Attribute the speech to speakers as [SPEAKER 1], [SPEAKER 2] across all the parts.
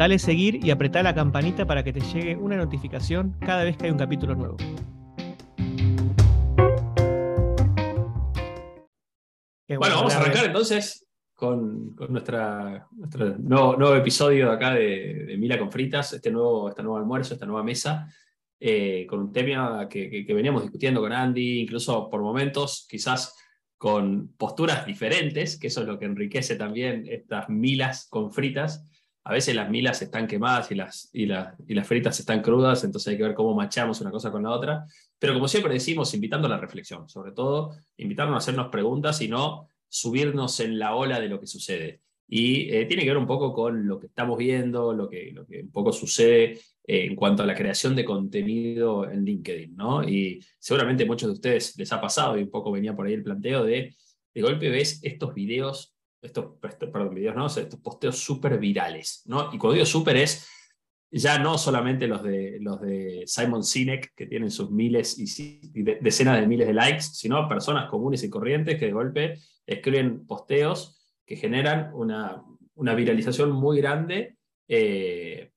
[SPEAKER 1] Dale seguir y apretá la campanita para que te llegue una notificación cada vez que hay un capítulo nuevo.
[SPEAKER 2] bueno, vamos a arrancar entonces con, nuestra, nuestro nuevo, episodio acá de, Mila con Fritas, este nuevo, este nuevo almuerzo, esta nueva mesa, eh, con un tema que, que, veníamos discutiendo con Andy, incluso por momentos, quizás con posturas diferentes, que eso es lo que enriquece también estas milas con fritas, a veces las milas están quemadas y las, y, y las fritas están crudas, entonces hay que ver cómo machamos una cosa con la otra. Pero como siempre decimos, invitando a la reflexión, sobre todo invitarnos a hacernos preguntas y no subirnos en la ola de lo que sucede. Y eh, tiene que ver un poco con lo que estamos viendo, lo que, lo que un poco sucede eh, en cuanto a la creación de contenido en LinkedIn, ¿no? Y seguramente muchos de ustedes les ha pasado, y un poco venía por ahí el planteo de, de golpe ves estos videos estos, perdón, ¿no? estos posteos súper virales, ¿no? Y cuando digo súper es ya no solamente los de, los de Simon Sinek, que tienen sus miles y, decenas de miles de likes, sino personas comunes y corrientes que de golpe escriben posteos que generan una, una viralización muy grande, eh,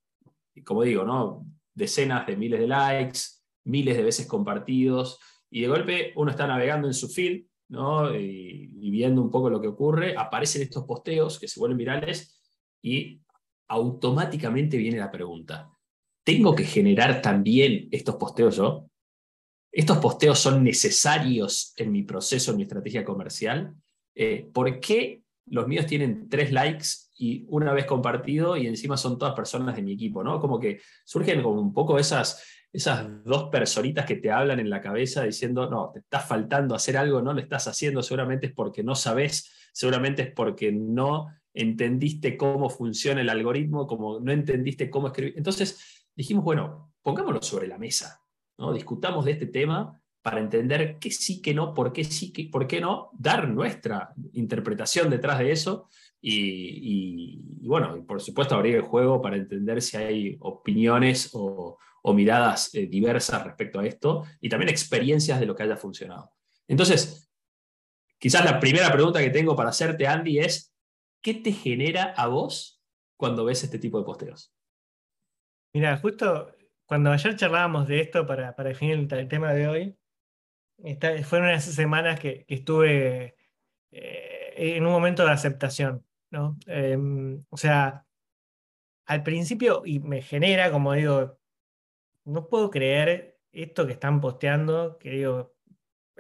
[SPEAKER 2] y como digo, ¿no? decenas de miles de likes, miles de veces compartidos, y de golpe uno está navegando en su feed y, viendo un poco lo que ocurre, aparecen estos posteos que se vuelven virales y automáticamente viene la pregunta, ¿tengo que generar también estos posteos yo? ¿Estos posteos son necesarios en mi proceso, en mi estrategia comercial? Eh, ¿Por qué los míos tienen tres likes y una vez compartido y encima son todas personas de mi equipo? ¿no? Como que surgen como un poco esas, esas dos personitas que te hablan en la cabeza diciendo, no, te está faltando hacer algo, no lo estás haciendo, seguramente es porque no sabes, seguramente es porque no entendiste cómo funciona el algoritmo, como no entendiste cómo escribir. Entonces dijimos, bueno, pongámoslo sobre la mesa, ¿no? discutamos de este tema para entender qué sí, qué no, por qué sí, qué, por qué no, dar nuestra interpretación detrás de eso y, y bueno, y por supuesto abrir el juego para entender si hay opiniones o, o miradas eh, diversas respecto a esto y también experiencias de lo que haya funcionado. Entonces, quizás la primera pregunta que tengo para hacerte, Andy, es, ¿qué te genera a vos cuando ves este tipo de posteos?
[SPEAKER 1] Mira, justo cuando ayer charlábamos de esto para, para definir el, tema de hoy, fueron unas semanas que, estuve eh, en un momento de aceptación, ¿no? Em, o sea, al principio, y me genera, como digo, no puedo creer esto que están posteando, que digo,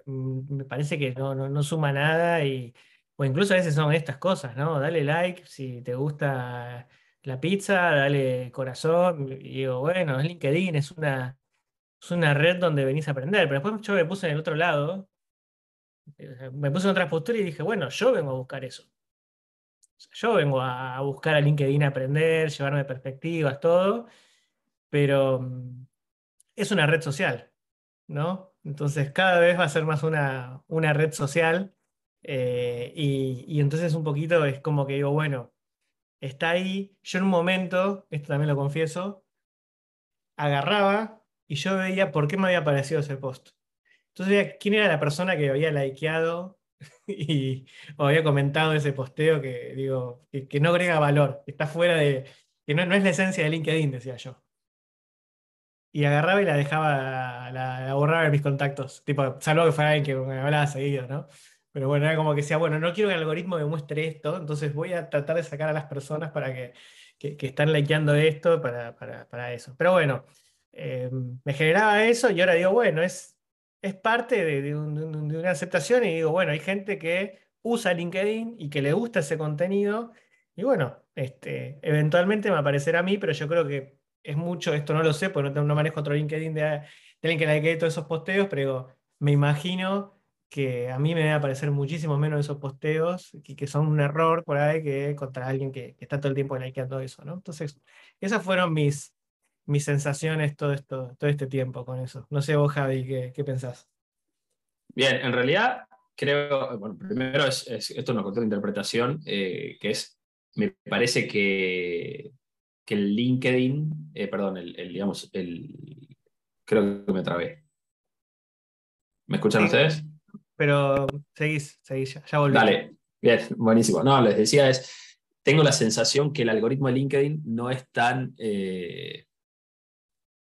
[SPEAKER 1] mm, me parece que no, no, suma nada y, o incluso a veces son estas cosas, ¿no? Dale like si te gusta la pizza, dale corazón, y digo, bueno, es LinkedIn, es una, es una red donde venís a aprender, pero después yo me puse en el otro lado, eh, me puse en otra postura y dije, bueno, yo vengo a buscar eso. yo vengo a buscar a LinkedIn a aprender, llevarme perspectivas, todo, pero mm, es una red social, ¿no? Entonces cada vez va a ser más una, una red social eh, y, entonces un poquito es como que digo, bueno, está ahí, yo en un momento, esto también lo confieso, agarraba y yo veía por qué me había aparecido ese post. Entonces veía quién era la persona que había likeado y, o había comentado ese posteo que digo, que, no agrega valor, está fuera de, que no, no es la esencia de LinkedIn, decía yo y agarraba y la dejaba, la, borraba en mis contactos. Tipo, salvo que fuera alguien que me hablaba seguido, ¿no? Pero bueno, era como que decía, bueno, no quiero que el algoritmo me muestre esto, entonces voy a tratar de sacar a las personas para que, que, están likeando esto para, para, para, eso. Pero bueno, eh, me generaba eso y ahora digo, bueno, es, es parte de, de, una aceptación y digo, bueno, hay gente que usa LinkedIn y que le gusta ese contenido y bueno, este, eventualmente me aparecerá a mí, pero yo creo que es mucho, esto no lo sé, porque no, no manejo otro LinkedIn de, de alguien que todos esos posteos, pero me imagino que a mí me debe aparecer muchísimo menos esos posteos, que, que son un error por ahí, que contra alguien que, está todo el tiempo likeando eso, ¿no? Entonces, esas fueron mis, mis sensaciones todo, esto, todo este tiempo con eso. No sé vos, Javi, ¿qué, qué pensás?
[SPEAKER 2] Bien, en realidad creo, bueno, primero es, esto es una cuestión de interpretación, eh, que es, me parece que, que el LinkedIn, eh, perdón, el, digamos, el, creo que me trabé. ¿Me escuchan ustedes?
[SPEAKER 1] Pero seguís, seguís, ya, ya volví.
[SPEAKER 2] Dale, bien, buenísimo. No, les decía es, tengo la sensación que el algoritmo de LinkedIn no es tan, eh,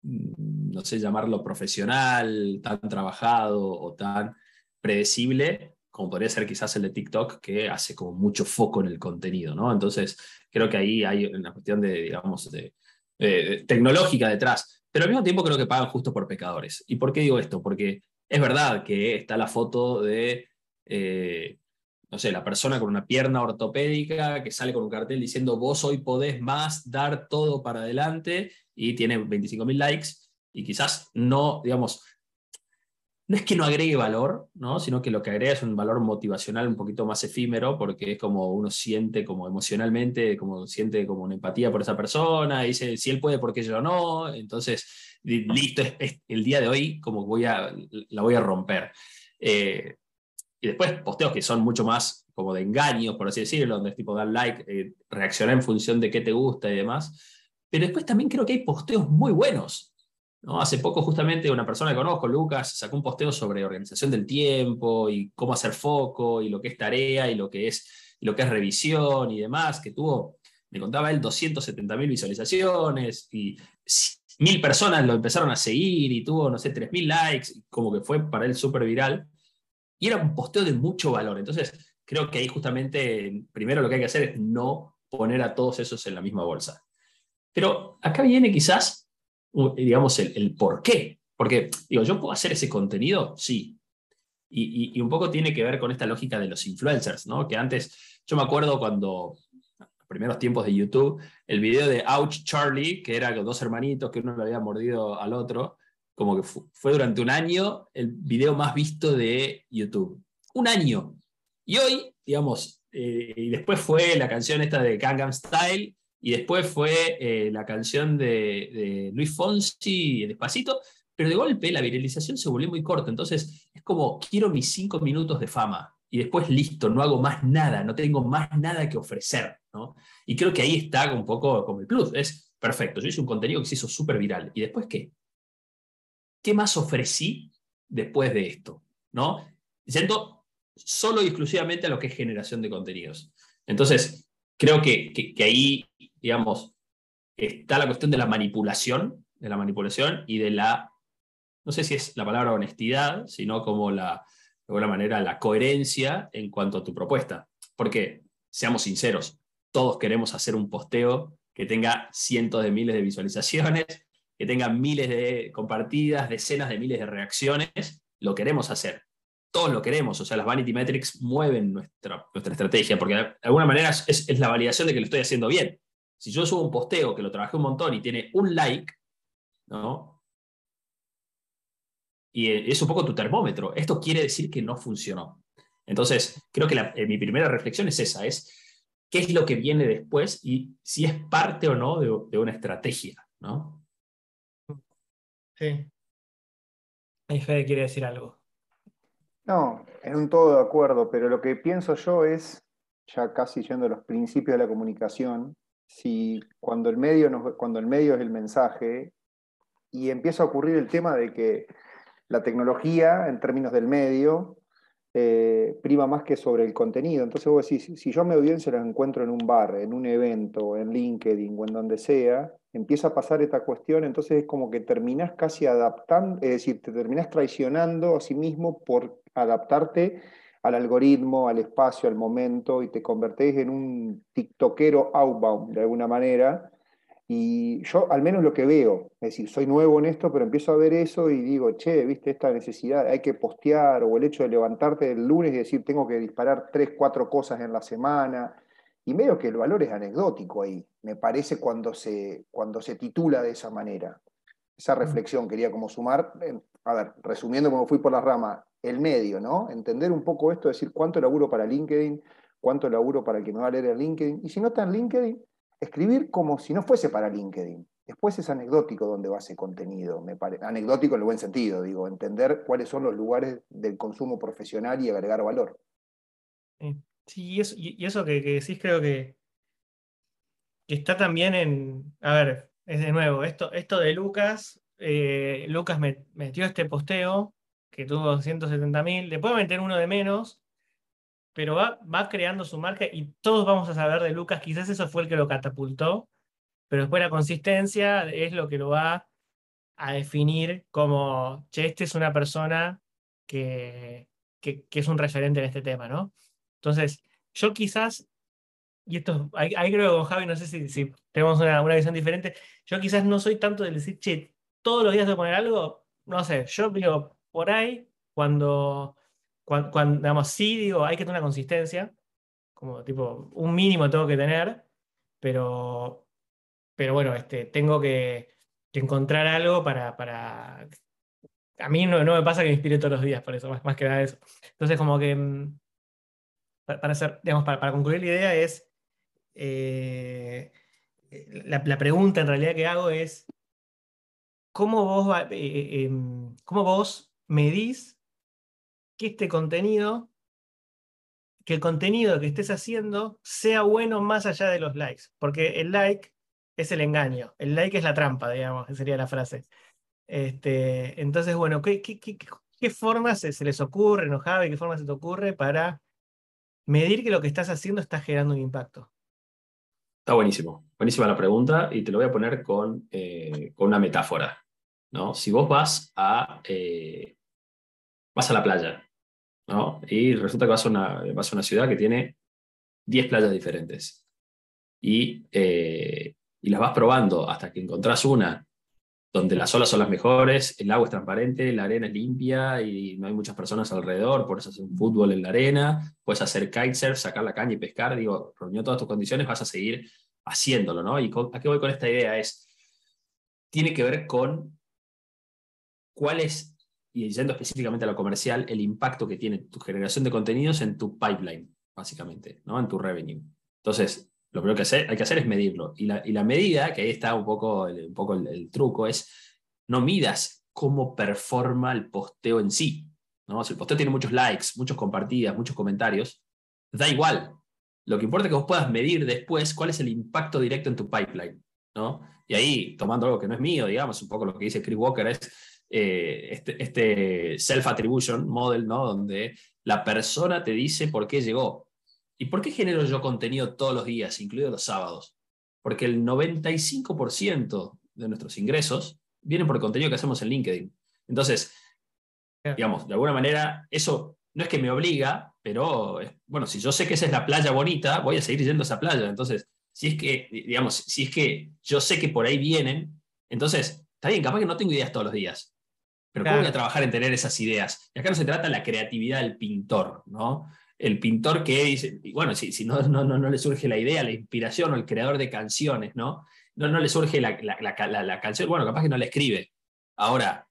[SPEAKER 2] no sé llamarlo profesional, tan trabajado o tan predecible como podría ser quizás el de TikTok, que hace como mucho foco en el contenido, ¿no? Entonces, creo que ahí hay una cuestión de, digamos, de, tecnológica detrás, pero al mismo tiempo creo que pagan justo por pecadores. ¿Y por qué digo esto? Porque es verdad que está la foto de, eh, no sé, la persona con una pierna ortopédica que sale con un cartel diciendo vos hoy podés más dar todo para adelante y tiene 25.000 likes y quizás no, digamos, no es que no agregue valor, ¿no? sino que lo que agrega es un valor motivacional un poquito más efímero, porque es como uno siente como emocionalmente, como siente como una empatía por esa persona, y dice, si él puede, ¿por qué yo no? Entonces, listo, el día de hoy como voy a, la voy a romper. Eh, y después posteos que son mucho más como de engaño, por así decirlo, donde es tipo dar like, eh, reaccionar en función de qué te gusta y demás. Pero después también creo que hay posteos muy buenos, ¿no? Hace poco justamente una persona que conozco, Lucas, sacó un posteo sobre organización del tiempo y cómo hacer foco y lo que es tarea y lo que es, lo que es revisión y demás, que tuvo, me contaba él, 270 mil visualizaciones y mil personas lo empezaron a seguir y tuvo, no sé, 3 mil likes, como que fue para él súper viral. Y era un posteo de mucho valor. Entonces, creo que ahí justamente, primero lo que hay que hacer es no poner a todos esos en la misma bolsa. Pero acá viene quizás digamos, el, por qué. Porque, digo, ¿yo puedo hacer ese contenido? Sí. Y, un poco tiene que ver con esta lógica de los influencers, ¿no? Que antes, yo me acuerdo cuando, primeros tiempos de YouTube, el video de Ouch Charlie, que era con dos hermanitos, que uno le había mordido al otro, como que fue durante un año el video más visto de YouTube. Un año. Y hoy, digamos, eh, y después fue la canción esta de Gangnam Style, y después fue eh, la canción de, Luis Fonsi, Despacito, pero de golpe la viralización se volvió muy corta. Entonces es como, quiero mis cinco minutos de fama y después listo, no hago más nada, no tengo más nada que ofrecer. ¿no? Y creo que ahí está un poco como el plus. Es perfecto, yo hice un contenido que se hizo súper viral. ¿Y después qué? ¿Qué más ofrecí después de esto? ¿no? Siento solo y exclusivamente a lo que es generación de contenidos. Entonces, creo que, ahí digamos, está la cuestión de la manipulación, de la manipulación y de la, no sé si es la palabra honestidad, sino como la, de alguna manera, la coherencia en cuanto a tu propuesta. Porque, seamos sinceros, todos queremos hacer un posteo que tenga cientos de miles de visualizaciones, que tenga miles de compartidas, decenas de miles de reacciones, lo queremos hacer. Todos lo queremos, o sea, las vanity metrics mueven nuestra, nuestra estrategia, porque de alguna manera es, es la validación de que lo estoy haciendo bien. Si yo subo un posteo que lo trabajé un montón y tiene un like, ¿no? Y es un poco tu termómetro. Esto quiere decir que no funcionó. Entonces, creo que eh, mi primera reflexión es esa, es qué es lo que viene después y si es parte o no de, una estrategia, ¿no?
[SPEAKER 1] Sí. Ahí Fede quiere decir algo.
[SPEAKER 3] No, en un todo de acuerdo, pero lo que pienso yo es, ya casi yendo a los principios de la comunicación, si cuando el medio, cuando el medio es el mensaje y empieza a ocurrir el tema de que la tecnología, en términos del medio, eh, prima más que sobre el contenido. Entonces vos decís, si yo a mi audiencia la encuentro en un bar, en un evento, en LinkedIn o en donde sea, empieza a pasar esta cuestión, entonces es como que terminás casi adaptando, es decir, te terminás traicionando a sí mismo por adaptarte al algoritmo, al espacio, al momento, y te convertís en un tiktokero outbound de alguna manera. Y yo al menos lo que veo, es decir, soy nuevo en esto, pero empiezo a ver eso y digo, che, viste esta necesidad, hay que postear, o el hecho de levantarte el lunes y decir, tengo que disparar tres, cuatro cosas en la semana. Y medio que el valor es anecdótico ahí, me parece cuando se, cuando se titula de esa manera. Esa reflexión quería como sumar, a ver, resumiendo como fui por la rama, el medio, ¿no? Entender un poco esto, decir cuánto laburo para LinkedIn, cuánto laburo para el que me va a leer en LinkedIn, y si no está en LinkedIn, escribir como si no fuese para LinkedIn. Después es anecdótico donde va ese contenido, me parece. Anecdótico en el buen sentido, digo, entender cuáles son los lugares del consumo profesional y agregar valor.
[SPEAKER 1] Sí, y eso, y eso que, decís creo que, que, está también en, a ver, es de nuevo, esto, esto de Lucas, eh, Lucas me, metió este posteo que tuvo 170 mil, va a meter uno de menos, pero va, va creando su marca y todos vamos a saber de Lucas, quizás eso fue el que lo catapultó, pero después la consistencia es lo que lo va a definir como, che, este es una persona que, que, es un referente en este tema, ¿no? Entonces, yo quizás, y esto, ahí, creo que con Javi, no sé si, tenemos una, una, visión diferente, yo quizás no soy tanto de decir, che, todos los días de poner algo, no sé, yo digo, por ahí, cuando, cuando, digamos, sí digo, hay que tener una consistencia, como tipo, un mínimo tengo que tener, pero pero bueno, este, tengo que, encontrar algo para, para... A mí no, me pasa que me inspire todos los días, por eso, más, más que nada eso. Entonces, como que, mm, para, hacer, digamos, para, concluir la idea es, eh, la, pregunta en realidad que hago es, ¿cómo vos, eh, eh, em, ¿cómo vos medís que este contenido que el contenido que estés haciendo sea bueno más allá de los likes. Porque el like es el engaño. El like es la trampa, digamos, sería la frase. Este, entonces, bueno, ¿qué, qué, qué, formas se, les ocurre, ¿no, Javi? ¿Qué formas se te ocurre para medir que lo que estás haciendo está generando un impacto?
[SPEAKER 2] Está buenísimo. Buenísima la pregunta y te lo voy a poner con, eh, con una metáfora. ¿no? Si vos vas a, eh, vas a la playa ¿no? y resulta que vas a, una, vas a una ciudad que tiene 10 playas diferentes y eh, y las vas probando hasta que encontrás una donde las olas son las mejores, el agua es transparente, la arena es limpia y no hay muchas personas alrededor, puedes hacer un fútbol en la arena, puedes hacer kitesurf, sacar la caña y pescar, digo, reunió todas tus condiciones, vas a seguir haciéndolo, ¿no? ¿Y a qué voy con esta idea? Es, tiene que ver con cuál es, y yendo específicamente a lo comercial, el impacto que tiene tu generación de contenidos en tu pipeline, básicamente, ¿no? En tu revenue. Entonces, lo primero que hay que hacer es medirlo. Y la, medida, que ahí está un poco, el, truco, es no midas cómo performa el posteo en sí. Si el posteo tiene muchos likes, muchos compartidas, muchos comentarios, da igual. Lo que importa es que vos puedas medir después cuál es el impacto directo en tu pipeline. Y ahí, tomando algo que no es mío, digamos, un poco lo que dice Chris Walker es eh, este, este self-attribution model, ¿no? donde la persona te dice por qué llegó. ¿Y por qué genero yo contenido todos los días, incluidos los sábados? Porque el 95% de nuestros ingresos vienen por el contenido que hacemos en LinkedIn. Entonces, digamos, de alguna manera, eso no es que me obliga, pero bueno, si yo sé que esa es la playa bonita, voy a seguir yendo a esa playa. Entonces, si es que, digamos, si es que yo sé que por ahí vienen, entonces, está bien, capaz que no tengo ideas todos los días, pero ¿cómo voy a trabajar en tener esas ideas? Y acá no se trata de la creatividad del pintor, ¿no? El pintor que dice, bueno, si, si no, no, no, le surge la idea, la inspiración o el creador de canciones, ¿no? No, no le surge la, la, canción, bueno, capaz que no la escribe. Ahora,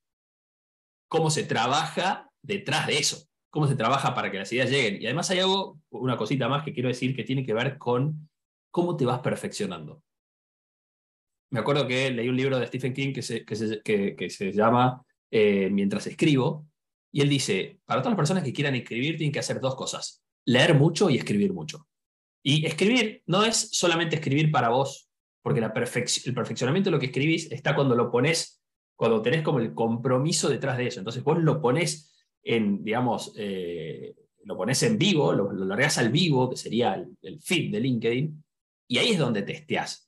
[SPEAKER 2] ¿cómo se trabaja detrás de eso? ¿Cómo se trabaja para que las ideas lleguen? Y además hay algo, una cosita más que quiero decir que tiene que ver con cómo te vas perfeccionando. Me acuerdo que leí un libro de Stephen King que se, que se, llama eh, Mientras escribo, y él dice, para todas las personas que quieran escribir, tienen que hacer dos cosas, leer mucho y escribir mucho. Y escribir no es solamente escribir para vos, porque el perfeccionamiento de lo que escribís está cuando lo pones, cuando tenés como el compromiso detrás de eso. Entonces vos lo pones en, digamos, eh, lo pones en vivo, lo, lo largas al vivo, que sería el, feed de LinkedIn, y ahí es donde testeás.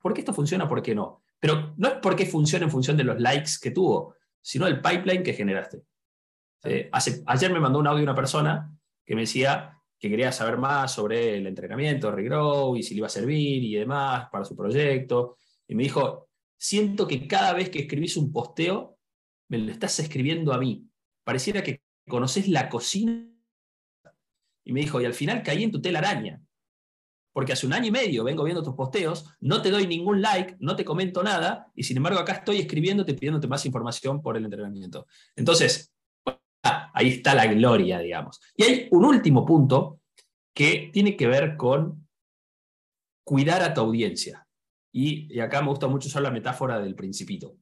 [SPEAKER 2] ¿Por qué esto funciona? ¿Por qué no? Pero no es porque funciona en función de los likes que tuvo, sino el pipeline que generaste. Ayer me mandó un audio una persona que me decía que quería saber más sobre el entrenamiento, Regrow, y si le iba a servir y demás para su proyecto. Y me dijo, siento que cada vez que escribís un posteo, me lo estás escribiendo a mí. Pareciera que conoces la cocina. Y me dijo, y al final caí en tu telaraña. Porque hace un año y medio vengo viendo tus posteos, no te doy ningún like, no te comento nada, y sin embargo acá estoy escribiéndote, pidiéndote más información por el entrenamiento. Entonces, ahí está la gloria, digamos. Y hay un último punto que tiene que ver con cuidar a tu audiencia. Y, acá me gusta mucho usar la metáfora del principito.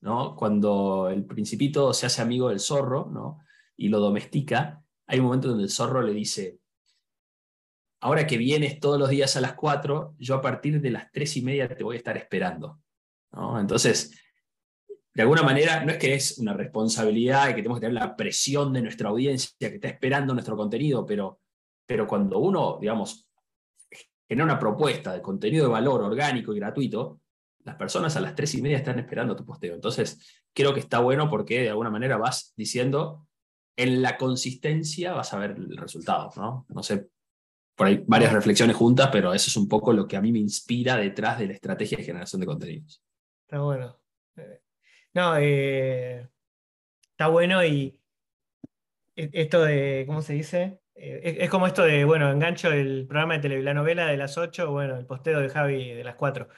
[SPEAKER 2] ¿no? Cuando el principito se hace amigo del zorro ¿no? y lo domestica, hay un momento donde el zorro le dice, ahora que vienes todos los días a las 4, yo a partir de las 3 y media te voy a estar esperando. Entonces, de alguna manera, no es que es una responsabilidad y que tenemos que tener la presión de nuestra audiencia que está esperando nuestro contenido, pero, pero cuando uno, digamos, genera una propuesta de contenido de valor orgánico y gratuito, las personas a las 3 y media están esperando tu posteo. Entonces, creo que está bueno porque de alguna manera vas diciendo, en la consistencia vas a ver el resultado, ¿no? No sé por ahí varias reflexiones juntas, pero eso es un poco lo que a mí me inspira detrás de la estrategia de generación de contenidos.
[SPEAKER 1] Está bueno. Eh, no, eh, está bueno y e, esto de, ¿cómo se dice? Eh, es, como esto de, bueno, engancho el programa de televisión, la novela de las 8, bueno, el posteo de Javi de las 4.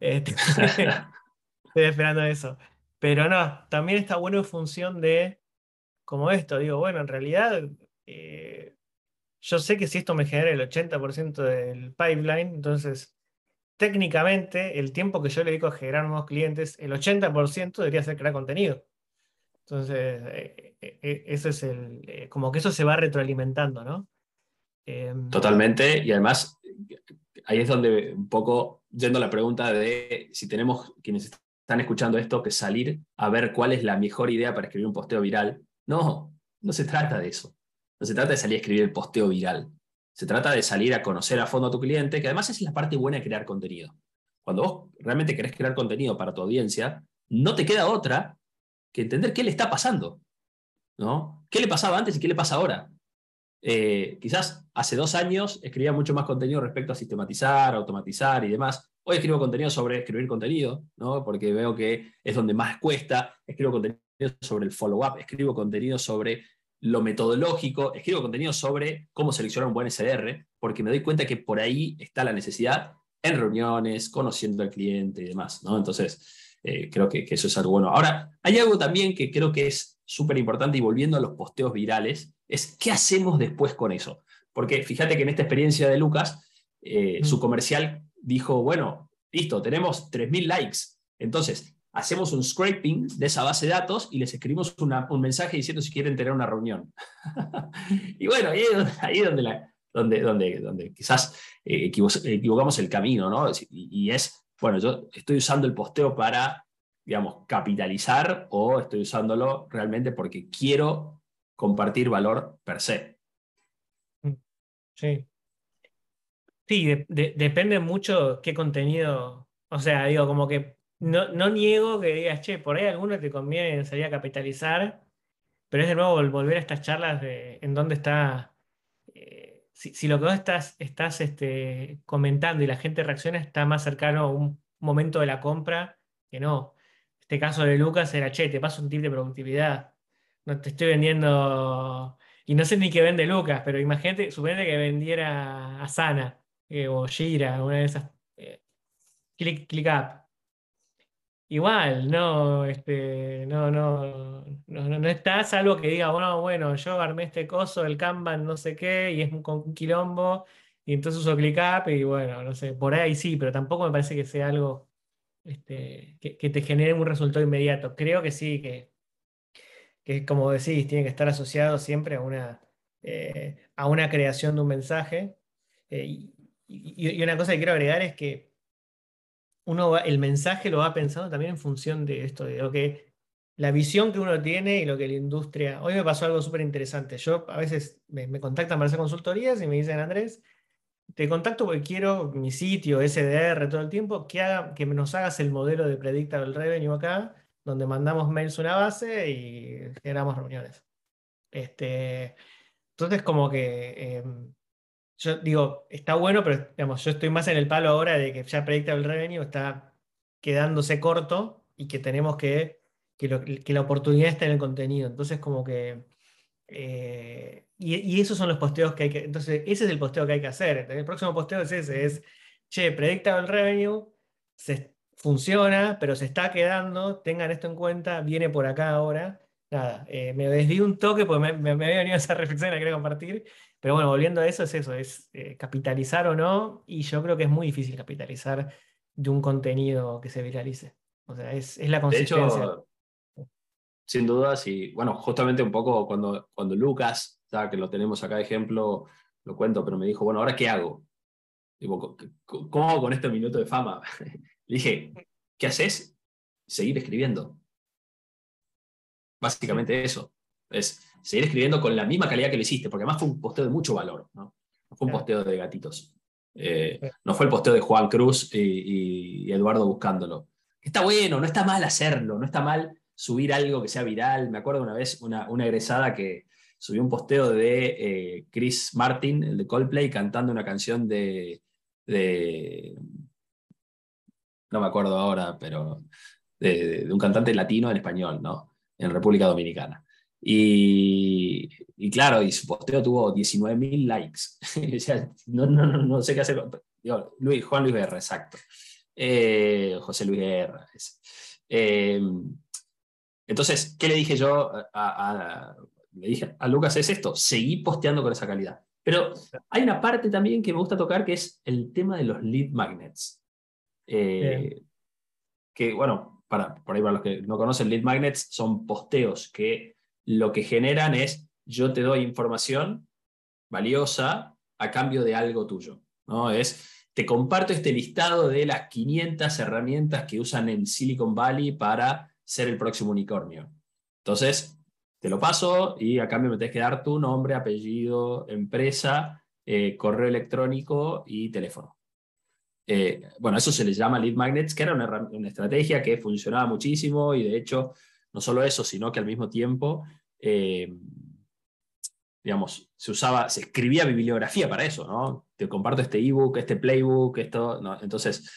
[SPEAKER 1] Este, estoy esperando eso. Pero no, también está bueno en función de, como esto, digo, bueno, en realidad yo sé que si esto me genera el 80% del pipeline, entonces técnicamente el tiempo que yo le dedico a generar nuevos clientes, el 80% debería ser crear contenido. Entonces, eh, eh, eh, eso es el, como que eso se va retroalimentando, ¿no?
[SPEAKER 2] Em, Totalmente, y además ahí es donde un poco, yendo a la pregunta de si tenemos quienes están escuchando esto, que salir a ver cuál es la mejor idea para escribir un posteo viral. No, no se trata de eso. No se trata de salir a escribir el posteo viral. Se trata de salir a conocer a fondo a tu cliente, que además es la parte buena de crear contenido. Cuando vos realmente querés crear contenido para tu audiencia, no te queda otra que entender qué le está pasando. ¿no? ¿Qué le pasaba antes y qué le pasa ahora? Eh, quizás hace dos años escribía mucho más contenido respecto a sistematizar, automatizar y demás. Hoy escribo contenido sobre escribir contenido, ¿no? porque veo que es donde más cuesta. Escribo contenido sobre el follow-up, escribo contenido sobre lo metodológico, escribo contenido sobre cómo seleccionar un buen SDR, porque me doy cuenta que por ahí está la necesidad en reuniones, conociendo al cliente y demás. ¿no? Entonces, eh, creo que, eso es algo bueno. Ahora, hay algo también que creo que es súper importante y volviendo a los posteos virales, es qué hacemos después con eso. Porque fíjate que en esta experiencia de Lucas, eh, mm. su comercial dijo, bueno, listo, tenemos 3.000 likes. Entonces, hacemos un scraping de esa base de datos y les escribimos un mensaje diciendo si quieren tener una reunión. y bueno, ahí, es donde, donde, donde, donde quizás eh, equivocamos el camino, ¿no? Y, es, bueno, yo estoy usando el posteo para, digamos, capitalizar o estoy usándolo realmente porque quiero compartir valor per se.
[SPEAKER 1] Sí. Sí, depende mucho qué contenido, o sea, digo, como que no, niego que digas, che, por ahí alguno te conviene salir a capitalizar, pero es de nuevo volver a estas charlas de en dónde está. Eh, si, lo que vos estás, estás este, comentando y la gente reacciona, está más cercano a un momento de la compra que no. Este caso de Lucas era, che, te paso un tip de productividad. No te estoy vendiendo. Y no sé ni qué vende Lucas, pero imagínate, suponete que vendiera Asana eh, o Gira, una de esas. Eh, click, click up igual, no, este, no, no, no, está, salvo que diga, bueno, bueno, yo armé este coso, el Kanban, no sé qué, y es un, quilombo, y entonces uso ClickUp, y bueno, no sé, por ahí sí, pero tampoco me parece que sea algo este, que, te genere un resultado inmediato. Creo que sí, que, que como decís, tiene que estar asociado siempre a una, eh, a una creación de un mensaje. Eh, y una cosa que quiero agregar es que uno el mensaje lo va pensando también en función de esto, de lo que la visión que uno tiene y lo que la industria. Hoy me pasó algo súper interesante. Yo a veces me, contactan para hacer consultorías y me dicen, Andrés, te contacto porque quiero mi sitio, SDR, todo el tiempo, que, haga, que nos hagas el modelo de Predictable Revenue acá, donde mandamos mails a una base y generamos reuniones. Este, entonces, como que em, yo digo, está bueno, pero digamos, yo estoy más en el palo ahora de que ya Predictable Revenue está quedándose corto y que tenemos que, que, la oportunidad está en el contenido. Entonces, como que... Eh, y, esos son los posteos que hay que... Entonces, ese es el posteo que hay que hacer. El próximo posteo es ese, es, che, Predictable Revenue se, funciona, pero se está quedando, tengan esto en cuenta, viene por acá ahora. Nada, eh, me desví un toque porque me, me, había venido esa reflexión y la quería compartir. Pero bueno, volviendo a eso, es eso, es eh, capitalizar o no, y yo creo que es muy difícil capitalizar de un contenido que se viralice. O sea, es, la consistencia.
[SPEAKER 2] sin dudas, y bueno, justamente un poco cuando, cuando Lucas, ya que lo tenemos acá de ejemplo, lo cuento, pero me dijo, bueno, ¿ahora qué hago? Digo, ¿cómo hago con este minuto de fama? Le dije, ¿qué haces? Seguir escribiendo. Básicamente eso. Es seguir escribiendo con la misma calidad que lo hiciste, porque además fue un posteo de mucho valor, ¿no? fue un posteo de gatitos. Eh, no fue el posteo de Juan Cruz y, Eduardo buscándolo. Está bueno, no está mal hacerlo, no está mal subir algo que sea viral. Me acuerdo una vez una, una egresada que subió un posteo de eh, Chris Martin, el de Coldplay, cantando una canción de, de no me acuerdo ahora, pero de, un cantante latino en español, ¿no? En República Dominicana. Y, y claro, y su posteo tuvo 19.000 likes. no, no, no, sé qué hacer. Luis, Juan Luis Guerra, exacto. Eh, José Luis Guerra. Eh, entonces, ¿qué le dije yo a, le dije a Lucas? Es esto, seguí posteando con esa calidad. Pero hay una parte también que me gusta tocar que es el tema de los lead magnets. Eh, que, bueno, para, por ahí para los que no conocen, lead magnets son posteos que lo que generan es yo te doy información valiosa a cambio de algo tuyo. ¿no? Es, te comparto este listado de las 500 herramientas que usan en Silicon Valley para ser el próximo unicornio. Entonces, te lo paso y a cambio me tienes que dar tu nombre, apellido, empresa, eh, correo electrónico y teléfono. Eh, bueno, eso se les llama lead magnets, que era una, una estrategia que funcionaba muchísimo y de hecho no solo eso, sino que al mismo tiempo, eh, digamos, se usaba, se escribía bibliografía para eso, ¿no? Te comparto este ebook, este playbook, esto, Entonces,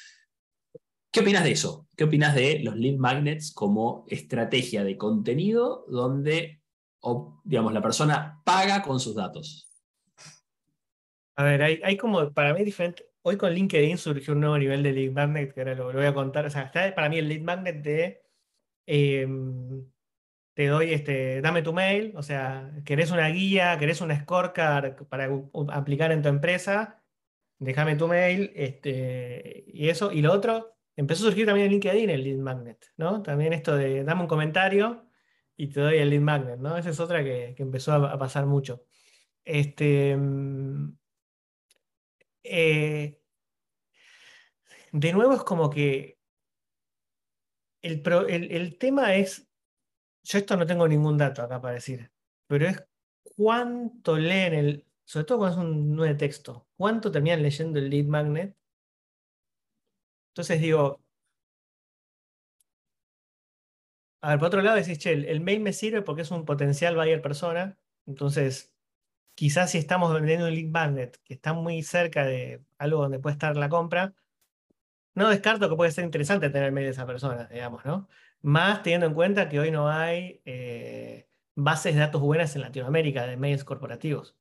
[SPEAKER 2] ¿qué opinas de eso? ¿Qué opinas de los lead magnets como estrategia de contenido donde, digamos, la persona paga con sus datos?
[SPEAKER 1] A ver, hay, como, para mí diferente. Hoy con LinkedIn surgió un nuevo nivel de lead magnet, que ahora lo, lo voy a contar. O sea, está para mí el lead magnet de Em, te doy este, dame tu mail, o sea, querés una guía, querés una scorecard para aplicar en tu empresa, déjame tu mail, este, y eso, y lo otro, empezó a surgir también en LinkedIn el lead magnet, ¿no? También esto de dame un comentario y te doy el lead magnet, ¿no? Esa es otra que, empezó a, pasar mucho. Este, em, eh, de nuevo es como que el, tema es, yo esto no tengo ningún dato acá para decir, pero es cuánto leen el, sobre todo cuando es un nuevo texto, cuánto terminan leyendo el lead magnet. Entonces digo, a ver, por otro lado decís, che, el, mail me sirve porque es un potencial buyer persona, entonces quizás si estamos vendiendo un lead magnet que está muy cerca de algo donde puede estar la compra, no descarto que puede ser interesante tener mail de esa persona, digamos, ¿no? Más teniendo en cuenta que hoy no hay eh, bases de datos buenas en Latinoamérica de mails corporativos.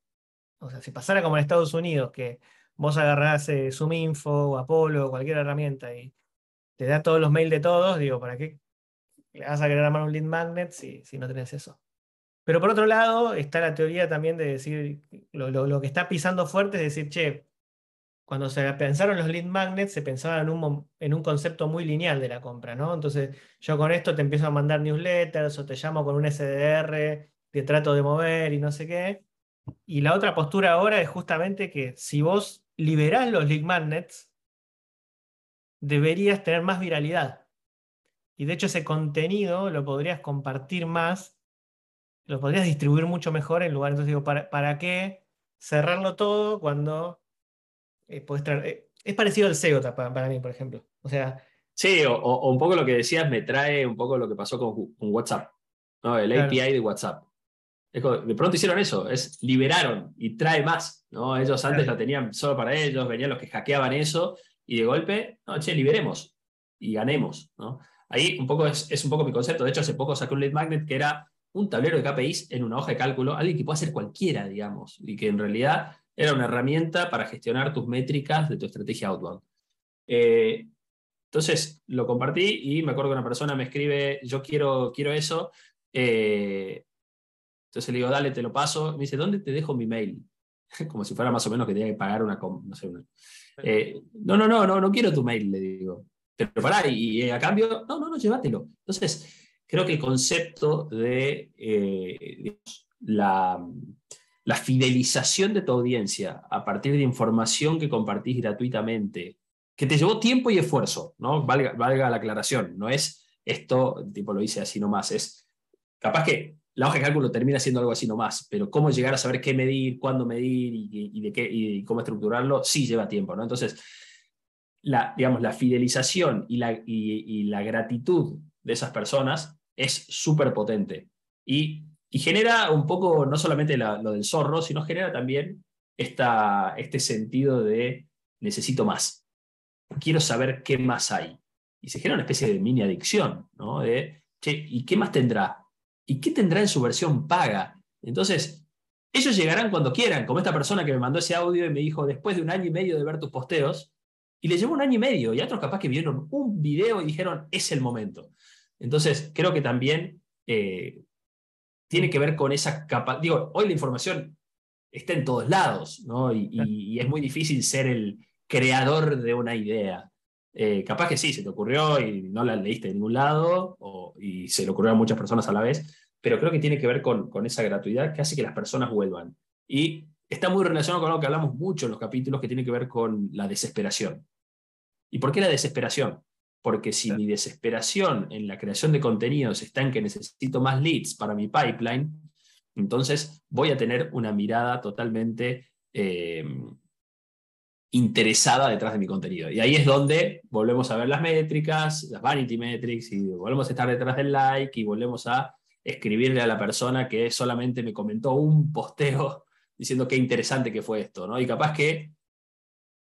[SPEAKER 1] O sea, si pasara como en Estados Unidos, que vos agarrás eh, Info o Apollo o cualquier herramienta y te da todos los mails de todos, digo, ¿para qué le vas a querer armar un lead magnet si, si no tenés eso? Pero por otro lado, está la teoría también de decir, lo, lo que está pisando fuerte es decir, che, cuando se pensaron los lead magnets, se pensaba en un, en un concepto muy lineal de la compra, ¿no? Entonces, yo con esto te empiezo a mandar newsletters o te llamo con un SDR, te trato de mover y no sé qué. Y la otra postura ahora es justamente que si vos liberás los lead magnets, deberías tener más viralidad. Y de hecho ese contenido lo podrías compartir más, lo podrías distribuir mucho mejor en lugar, entonces digo, ¿para, para qué cerrarlo todo cuando eh, eh, es parecido al SEO para, mí, por ejemplo. O sea.
[SPEAKER 2] Sí, o, un poco lo que decías me trae un poco lo que pasó con, WhatsApp, ¿no? El API de WhatsApp. de pronto hicieron eso, es liberaron y trae más, ¿no? Ellos antes lo tenían solo para ellos, venían los que hackeaban eso y de golpe, no, che, liberemos y ganemos, ¿no? Ahí un poco es, es un poco mi concepto. De hecho, hace poco saqué un lead magnet que era un tablero de KPIs en una hoja de cálculo, alguien que puede hacer cualquiera, digamos, y que en realidad era una herramienta para gestionar tus métricas de tu estrategia outbound. Eh, entonces lo compartí y me acuerdo que una persona me escribe, yo quiero, quiero eso. Eh, entonces le digo, dale, te lo paso. Me dice, ¿dónde te dejo mi mail? Como si fuera más o menos que tenía que pagar una... No sé, Eh, no, no, no, no, no quiero tu mail, le digo. Pero pará, y, a cambio, no, no, no, llévatelo. Entonces, creo que el concepto de eh, la, la fidelización de tu audiencia a partir de información que compartís gratuitamente, que te llevó tiempo y esfuerzo, ¿no? Valga, valga la aclaración, no es esto, tipo lo hice así nomás, es capaz que la hoja de cálculo termina siendo algo así nomás, pero cómo llegar a saber qué medir, cuándo medir y, de qué, y cómo estructurarlo, sí lleva tiempo, ¿no? Entonces, la, digamos, la fidelización y la, y, la gratitud de esas personas es súper potente. Y, genera un poco, no solamente lo del zorro, sino genera también esta, este sentido de necesito más. Quiero saber qué más hay. Y se genera una especie de mini adicción, ¿no? De, che, ¿y qué más tendrá? ¿Y qué tendrá en su versión paga? Entonces, ellos llegarán cuando quieran, como esta persona que me mandó ese audio y me dijo, después de un año y medio de ver tus posteos, y le llevó un año y medio, y otros capaz que vieron un video y dijeron, es el momento. Entonces, creo que también eh, tiene que ver con esa capacidad. Digo, hoy la información está en todos lados, ¿no? Y, es muy difícil ser el creador de una idea. Eh, capaz que sí, se te ocurrió y no la leíste de ningún lado, y se le ocurrió a muchas personas a la vez, pero creo que tiene que ver con, con esa gratuidad que hace que las personas vuelvan. Y está muy relacionado con algo que hablamos mucho en los capítulos, que tiene que ver con la desesperación. ¿Y por qué la desesperación? Porque si mi desesperación en la creación de contenidos está en que necesito más leads para mi pipeline, entonces voy a tener una mirada totalmente eh, interesada detrás de mi contenido. Y ahí es donde volvemos a ver las métricas, las vanity metrics, y volvemos a estar detrás del like y volvemos a escribirle a la persona que solamente me comentó un posteo diciendo qué interesante que fue esto, ¿no? Y capaz que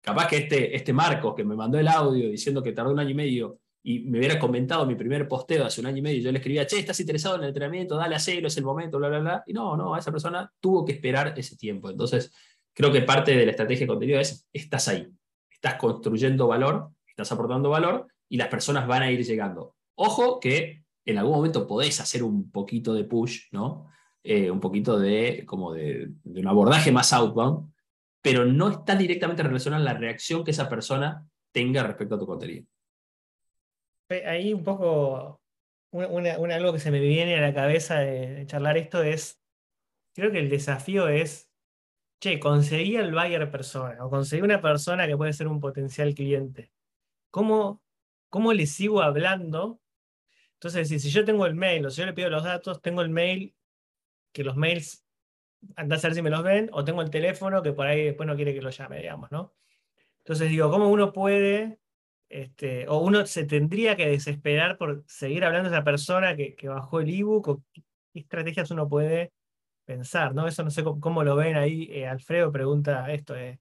[SPEAKER 2] capaz que este, este Marcos que me mandó el audio diciendo que tardó un año y medio y me hubiera comentado mi primer posteo hace un año y medio, yo le escribía, che, estás interesado en el entrenamiento, dale a cero, es el momento, bla, bla, bla. Y no, no, esa persona tuvo que esperar ese tiempo. Entonces, creo que parte de la estrategia de contenido es, estás ahí, estás construyendo valor, estás aportando valor y las personas van a ir llegando. Ojo que en algún momento podés hacer un poquito de push, ¿no? Eh, un poquito de, como de un abordaje más outbound, pero no está directamente relacionada la reacción que esa persona tenga respecto a tu contenido.
[SPEAKER 1] Ahí un poco, una, algo que se me viene a la cabeza de, charlar esto es, creo que el desafío es, che, conseguí al buyer persona o conseguí una persona que puede ser un potencial cliente. ¿Cómo, cómo le sigo hablando? Entonces, si, si yo tengo el mail o si yo le pido los datos, tengo el mail, que los mails anda a ver si me los ven, o tengo el teléfono que por ahí después no quiere que lo llame, digamos, ¿no? Entonces digo, ¿cómo uno puede, este, o uno se tendría que desesperar por seguir hablando de esa persona que, bajó el ebook, o qué estrategias uno puede pensar, ¿no? Eso no sé cómo, lo ven ahí. Eh, Alfredo pregunta esto, eh,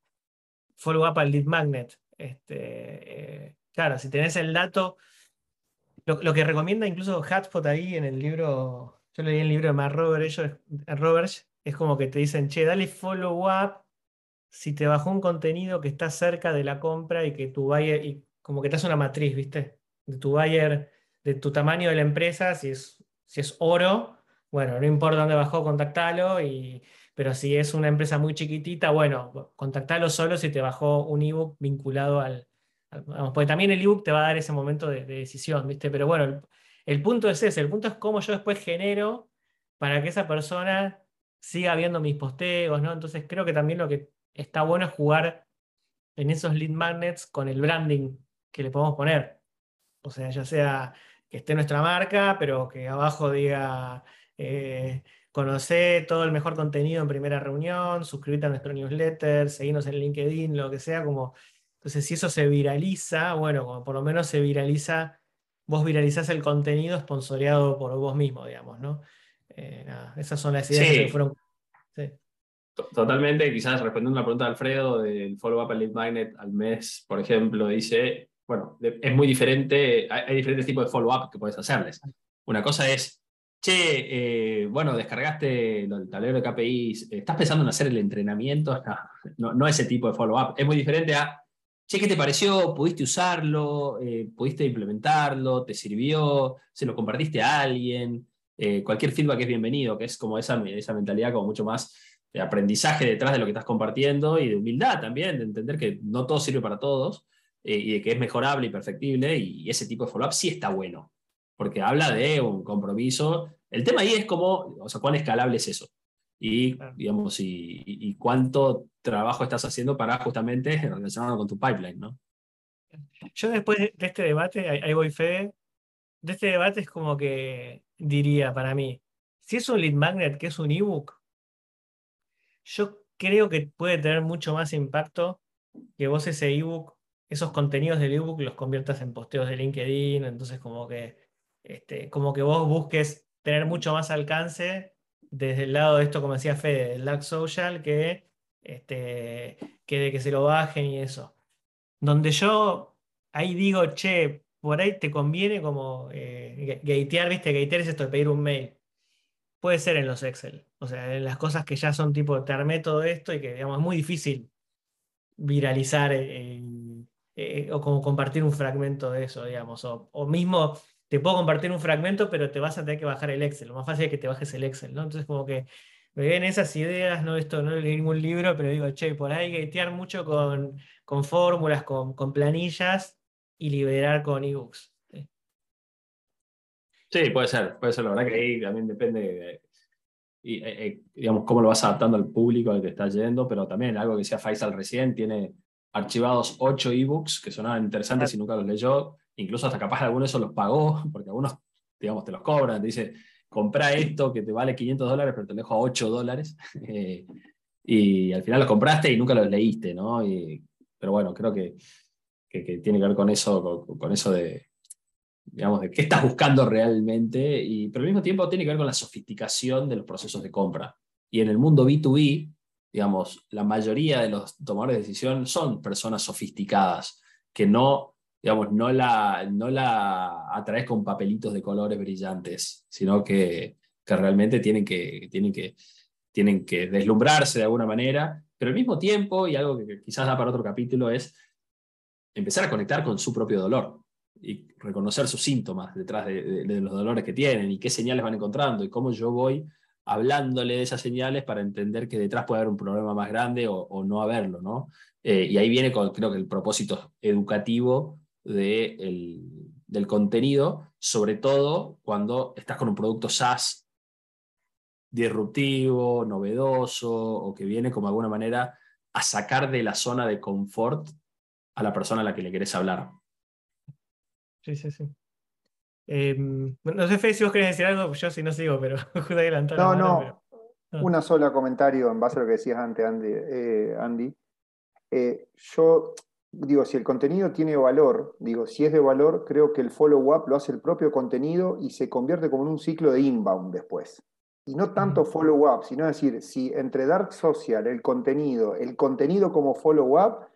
[SPEAKER 1] follow up al lead magnet. Este, eh, claro, si tenés el dato, lo, que recomienda incluso Hatspot ahí en el libro, yo leí el libro de Matt Roberts, es como que te dicen, che, dale follow up si te bajó un contenido que está cerca de la compra y que tu buyer, y como que te hace una matriz, ¿viste? De tu buyer, de tu tamaño de la empresa, si es, si es oro, bueno, no importa dónde bajó, contactalo, y, pero si es una empresa muy chiquitita, bueno, contactalo solo si te bajó un ebook vinculado al, porque también el ebook te va a dar ese momento de, decisión, ¿viste? Pero bueno, el, el punto es ese, el punto es cómo yo después genero para que esa persona siga viendo mis posteos, ¿no? Entonces creo que también lo que está bueno es jugar en esos lead magnets con el branding que le podemos poner. O sea, ya sea que esté nuestra marca, pero que abajo diga, eh, conocer todo el mejor contenido en primera reunión, suscríbete a nuestro newsletter, seguirnos en LinkedIn, lo que sea, como... Entonces, si eso se viraliza, bueno, como por lo menos se viraliza, vos viralizás el contenido sponsoreado por vos mismo, digamos, ¿no? Eh, esas son las ideas que fueron.
[SPEAKER 2] Totalmente, quizás respondiendo a la pregunta de Alfredo del follow-up al lead magnet al mes, por ejemplo, dice, bueno, es muy diferente, hay, diferentes tipos de follow-up que puedes hacerles. Una cosa es, che, eh, bueno, descargaste el tablero de KPIs, ¿estás pensando en hacer el entrenamiento? No, no, ese tipo de follow-up. Es muy diferente a, che, ¿qué te pareció? ¿Pudiste usarlo? Eh, ¿Pudiste implementarlo? ¿Te sirvió? ¿Se lo compartiste a alguien? Eh, cualquier feedback es bienvenido, que es como esa, esa mentalidad como mucho más de aprendizaje detrás de lo que estás compartiendo y de humildad también, de entender que no todo sirve para todos eh, y de que es mejorable y perfectible y ese tipo de follow-up sí está bueno, porque habla de un compromiso. El tema ahí es cómo, o sea, cuán escalable es eso y, digamos, y, cuánto trabajo estás haciendo para justamente relacionarlo con tu pipeline, ¿no?
[SPEAKER 1] Yo después de este debate, ahí voy Fede, de este debate es como que diría para mí, si es un lead magnet que es un ebook, yo creo que puede tener mucho más impacto que vos ese ebook, esos contenidos del ebook los conviertas en posteos de LinkedIn, entonces como que, este, como que vos busques tener mucho más alcance desde el lado de esto, como decía Fede, del Dark Social, que, este, que de que se lo bajen y eso. Donde yo ahí digo, che, por ahí te conviene como eh, gatear, ¿viste? Gatear es esto de pedir un mail. Puede ser en los Excel. O sea, en las cosas que ya son tipo, te armé todo esto y que, digamos, es muy difícil viralizar eh, eh, o como compartir un fragmento de eso, digamos. O, mismo te puedo compartir un fragmento, pero te vas a tener que bajar el Excel. Lo más fácil es que te bajes el Excel, ¿no? Entonces, como que me ven esas ideas, no esto, no leí ningún libro, pero digo, che, por ahí gatear mucho con, con fórmulas, con, con planillas y liberar con ebooks.
[SPEAKER 2] ¿sí? puede ser, puede ser. La verdad que ahí también depende de, y, eh, eh, digamos, cómo lo vas adaptando al público al que estás yendo, pero también algo que decía Faisal recién, tiene archivados ocho ebooks que sonaban interesantes y nunca los leyó, incluso hasta capaz algunos de esos los pagó, porque algunos, digamos, te los cobran, te dice, compra esto que te vale 500 dólares, pero te lo dejo a 8 dólares, eh, y al final los compraste y nunca los leíste, ¿no? pero bueno, creo que que, tiene que ver con eso, con, eso de, digamos, de qué estás buscando realmente, y, pero al mismo tiempo tiene que ver con la sofisticación de los procesos de compra. Y en el mundo B2B, digamos, la mayoría de los tomadores de decisión son personas sofisticadas, que no, digamos, no la, no la atraes con papelitos de colores brillantes, sino que, que realmente tienen que, tienen, que, tienen que deslumbrarse de alguna manera, pero al mismo tiempo, y algo que quizás da para otro capítulo, es empezar a conectar con su propio dolor y reconocer sus síntomas detrás de, los dolores que tienen y qué señales van encontrando y cómo yo voy hablándole de esas señales para entender que detrás puede haber un problema más grande o, no haberlo. ¿no? Eh, y ahí viene creo que el propósito educativo del contenido, sobre todo cuando estás con un producto SaaS disruptivo, novedoso o que viene como de alguna manera a sacar de la zona de confort a la persona a la que le querés hablar.
[SPEAKER 1] Sí, sí, sí. Em, no sé, Fede, si vos querés decir algo, yo sí no sigo, pero justo adelantar.
[SPEAKER 3] No, no. Una sola comentario en base a lo que decías antes, Andy. Eh, Andy. Eh, yo digo, si el contenido tiene valor, digo, si es de valor, creo que el follow-up lo hace el propio contenido y se convierte como en un ciclo de inbound después. Y no tanto follow-up, sino decir, si entre Dark Social, el contenido, el contenido como follow-up,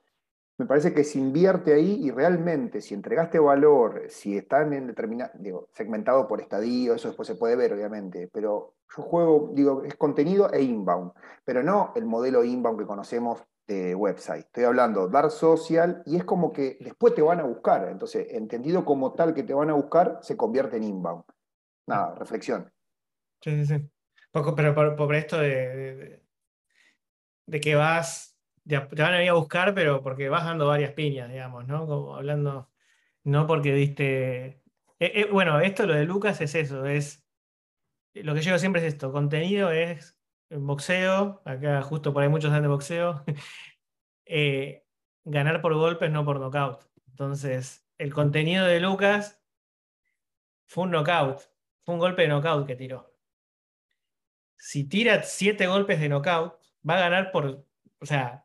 [SPEAKER 3] me parece que se invierte ahí y realmente si entregaste valor, si están en determinado, digo, segmentado por estadio, eso después se puede ver obviamente, pero yo juego, digo, es contenido e inbound, pero no el modelo inbound que conocemos de website. Estoy hablando dark social y es como que después te van a buscar, entonces entendido como tal que te van a buscar, se convierte en inbound. Nada, reflexión.
[SPEAKER 1] Sí, sí, sí. pero por, esto de, de que vas te, van a venir a buscar, pero porque vas dando varias piñas, digamos, ¿no? Como hablando, no porque diste... Eh, eh, bueno, esto lo de Lucas es eso, es... Lo que yo siempre es esto, contenido es boxeo, acá justo por ahí muchos dan de boxeo, eh, ganar por golpes, no por knockout. Entonces, el contenido de Lucas fue un knockout, fue un golpe de knockout que tiró. Si tira siete golpes de knockout, va a ganar por, o sea,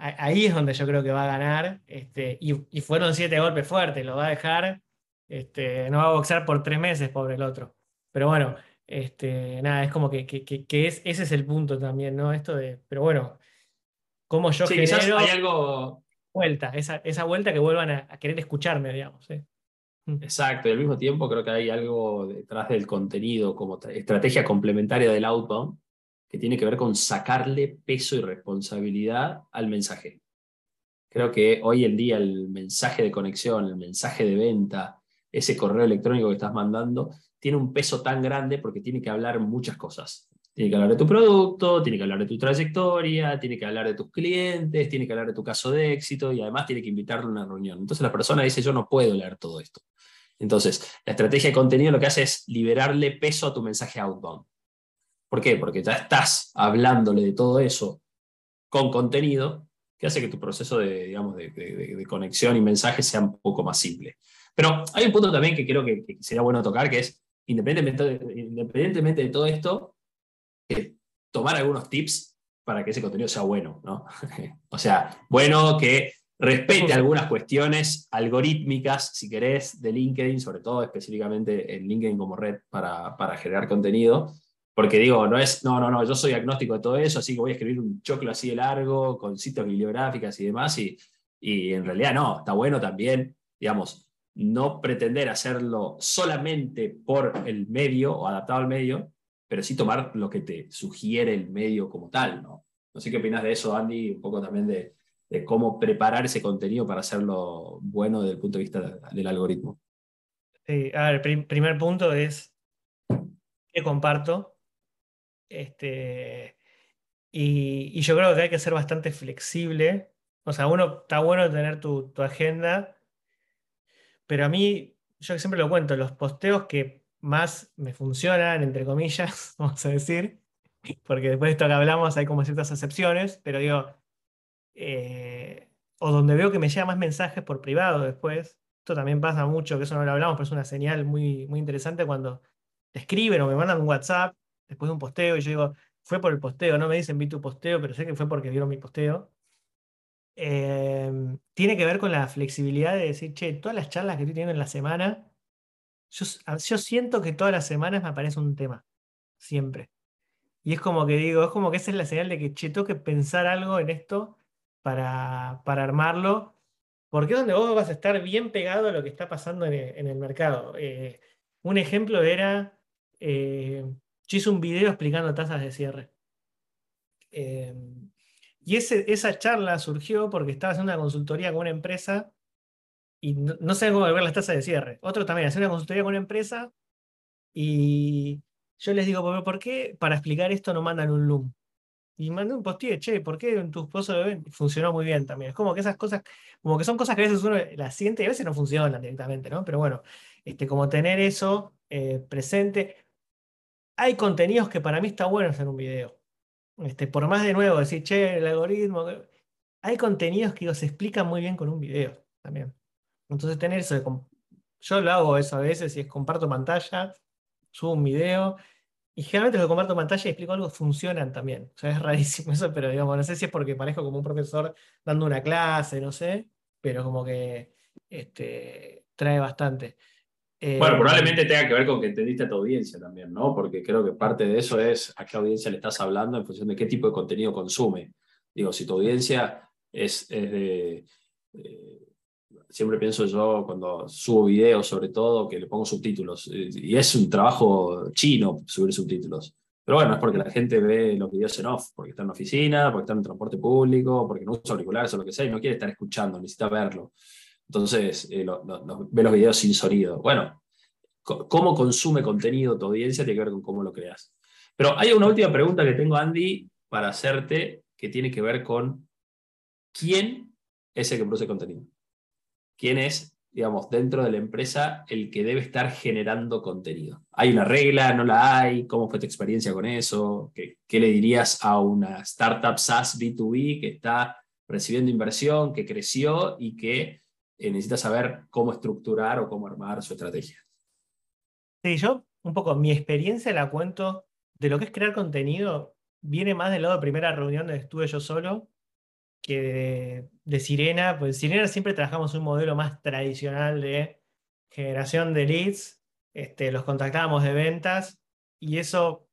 [SPEAKER 1] ahí es donde yo creo que va a ganar. Este, y, fueron siete golpes fuertes, lo va a dejar. Este, no va a boxear por tres meses, pobre el otro. Pero bueno, este, nada, es como que, es, ese es el punto también, ¿no? Esto de, pero bueno, como yo
[SPEAKER 2] sí, genero hay algo...
[SPEAKER 1] vuelta, esa, esa vuelta que vuelvan a, querer escucharme, digamos.
[SPEAKER 2] Mm. Exacto, y al mismo tiempo creo que hay algo detrás del contenido como estrategia complementaria del outbound que tiene que ver con sacarle peso y responsabilidad al mensaje. Creo que hoy en día el mensaje de conexión, el mensaje de venta, ese correo electrónico que estás mandando, tiene un peso tan grande porque tiene que hablar muchas cosas. Tiene que hablar de tu producto, tiene que hablar de tu trayectoria, tiene que hablar de tus clientes, tiene que hablar de tu caso de éxito y además tiene que invitarle a una reunión. Entonces la persona dice, yo no puedo leer todo esto. Entonces, la estrategia de contenido lo que hace es liberarle peso a tu mensaje outbound. ¿Por qué? Porque ya estás hablándole de todo eso con contenido que hace que tu proceso de, digamos, de, conexión y mensaje sea un poco más simple. Pero hay un punto también que creo que, sería bueno tocar, que es, independientemente, de todo esto, tomar algunos tips para que ese contenido sea bueno. ¿no? o sea, bueno que respete algunas cuestiones algorítmicas, si querés, de LinkedIn, sobre todo específicamente en LinkedIn como red para generar contenido, porque digo, no es, no, no, no, yo soy agnóstico de todo eso, así que voy a escribir un choclo así de largo, con citas bibliográficas y demás, y, y en realidad no, está bueno también, digamos, no pretender hacerlo solamente por el medio o adaptado al medio, pero sí tomar lo que te sugiere el medio como tal, ¿no? No sé qué opinas de eso, Andy, un poco también de, de cómo preparar ese contenido para hacerlo bueno desde el punto de vista del algoritmo.
[SPEAKER 1] Sí, a ver, el primer punto es que comparto este, y, yo creo que hay que ser bastante flexible. O sea, uno está bueno tener tu, agenda, pero a mí, yo siempre lo cuento, los posteos que más me funcionan, entre comillas, vamos a decir, porque después de esto que hablamos hay como ciertas excepciones, pero digo, eh, o donde veo que me llegan más mensajes por privado después, esto también pasa mucho, que eso no lo hablamos, pero es una señal muy, muy interesante cuando te escriben o me mandan un WhatsApp después de un posteo y yo digo, fue por el posteo, no me dicen vi tu posteo, pero sé que fue porque vieron mi posteo. Em, tiene que ver con la flexibilidad de decir, che, todas las charlas que estoy teniendo en la semana, yo, siento que todas las semanas me aparece un tema, siempre. Y es como que digo, es como que esa es la señal de que, che, tengo que pensar algo en esto para, para armarlo, porque es donde vos vas a estar bien pegado a lo que está pasando en el, mercado. Eh, un ejemplo era, eh, yo hice un video explicando tasas de cierre. Eh, y esa charla surgió porque estaba haciendo una consultoría con una empresa y no, no sabía cómo ver las tasas de cierre. Otro también, hacer una consultoría con una empresa y yo les digo, ¿por qué para explicar esto no mandan un Loom? Y mandé un post che, ¿por qué en tu esposo funcionó muy bien también? Es como que esas cosas, como que son cosas que a veces uno las siente y a veces no funcionan directamente, ¿no? Pero bueno, este, como tener eso eh, presente hay contenidos que para mí está bueno hacer un video. Este, por más de nuevo decir, che, el algoritmo. Hay contenidos que se explican muy bien con un video también. Entonces, tener eso Yo lo hago eso a veces y es comparto pantalla, subo un video y generalmente lo comparto pantalla y explico algo, funcionan también. O sea, es rarísimo eso, pero digamos, no sé si es porque parezco como un profesor dando una clase, no sé, pero como que este, trae bastante
[SPEAKER 2] bueno, eh, probablemente tenga que ver con que entendiste a tu audiencia también, ¿no? Porque creo que parte de eso es a qué audiencia le estás hablando en función de qué tipo de contenido consume. Digo, si tu audiencia es, de... Eh, siempre pienso yo cuando subo videos, sobre todo, que le pongo subtítulos. Y es un trabajo chino subir subtítulos. Pero bueno, es porque la gente ve los videos en off, porque está en la oficina, porque está en transporte público, porque no usa auriculares o lo que sea, y no quiere estar escuchando, necesita verlo. Entonces, eh, ve los videos sin sonido. Bueno, cómo consume contenido tu audiencia tiene que ver con cómo lo creas. Pero hay una última pregunta que tengo, Andy, para hacerte, que tiene que ver con quién es el que produce contenido. ¿Quién es, digamos, dentro de la empresa el que debe estar generando contenido? ¿Hay una regla? ¿No la hay? ¿Cómo fue tu experiencia con eso? ¿Qué, qué le dirías a una startup SaaS B2B que está recibiendo inversión, que creció y que necesita saber cómo estructurar o cómo armar su estrategia.
[SPEAKER 1] Sí, yo un poco mi experiencia la cuento de lo que es crear contenido, viene más del lado de primera reunión donde estuve yo solo que de, Sirena, pues en Sirena siempre trabajamos un modelo más tradicional de generación de leads, este, los contactábamos de ventas y eso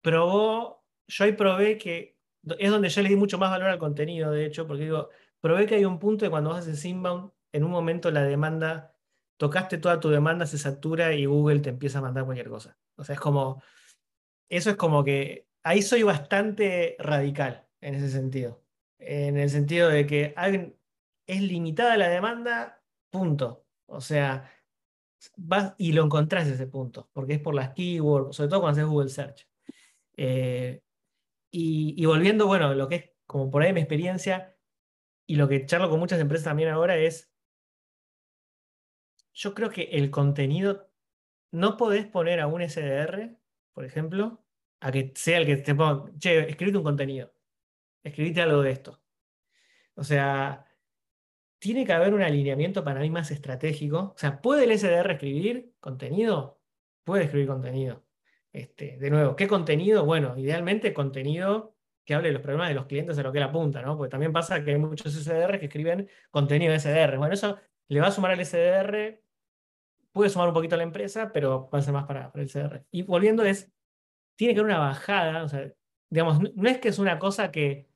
[SPEAKER 1] probó, yo ahí probé que es donde yo le di mucho más valor al contenido, de hecho, porque digo, probé que hay un punto de cuando vos haces inbound en un momento la demanda, tocaste toda tu demanda, se satura y Google te empieza a mandar cualquier cosa. O sea, es como, eso es como que ahí soy bastante radical en ese sentido. En el sentido de que es limitada la demanda, punto. O sea, vas y lo encontrás ese punto, porque es por las keywords, sobre todo cuando haces Google Search. Eh, y, volviendo, bueno, lo que es como por ahí mi experiencia y lo que charlo con muchas empresas también ahora es, yo creo que el contenido, no podés poner a un SDR, por ejemplo, a que sea el que te ponga, che, escribite un contenido, escribite algo de esto. O sea, tiene que haber un alineamiento para mí más estratégico. O sea, ¿puede el SDR escribir contenido? Puede escribir contenido. Este, de nuevo, ¿qué contenido? Bueno, idealmente contenido que hable de los problemas de los clientes a lo que él apunta, ¿no? Porque también pasa que hay muchos SDR que escriben contenido SDR. Bueno, eso le va a sumar al SDR, puede sumar un poquito a la empresa, pero va a ser más para, el SDR. Y volviendo es, tiene que haber una bajada, o sea, digamos, no es que es una cosa que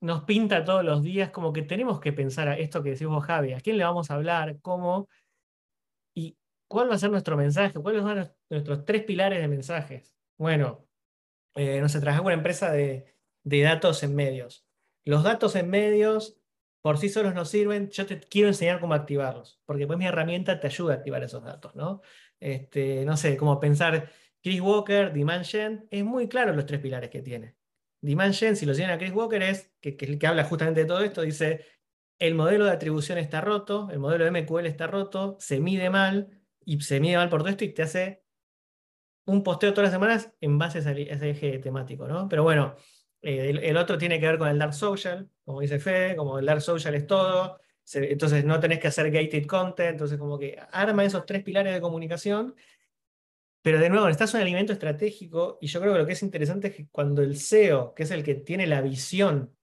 [SPEAKER 1] nos pinta todos los días, como que tenemos que pensar a esto que decís vos, Javi, a quién le vamos a hablar, cómo, y cuál va a ser nuestro mensaje, cuáles son nuestros tres pilares de mensajes. Bueno, eh, no sé, una empresa de, datos en medios. Los datos en medios por sí solos no sirven, yo te quiero enseñar cómo activarlos, porque pues mi herramienta te ayuda a activar esos datos, ¿no? Este, no sé, como pensar Chris Walker, Demand Gen, es muy claro los tres pilares que tiene. Demand Gen, si lo siguen a Chris Walker, es que, el que habla justamente de todo esto, dice, el modelo de atribución está roto, el modelo de MQL está roto, se mide mal, y se mide mal por todo esto y te hace un posteo todas las semanas en base a ese, eje temático, ¿no? Pero bueno, eh, el, otro tiene que ver con el Dark Social, como dice Fede, como el Dark Social es todo, entonces no tenés que hacer gated content, entonces como que arma esos tres pilares de comunicación pero de nuevo, necesitas un alimento estratégico y yo creo que lo que es interesante es que cuando el CEO, que es el que tiene la visión,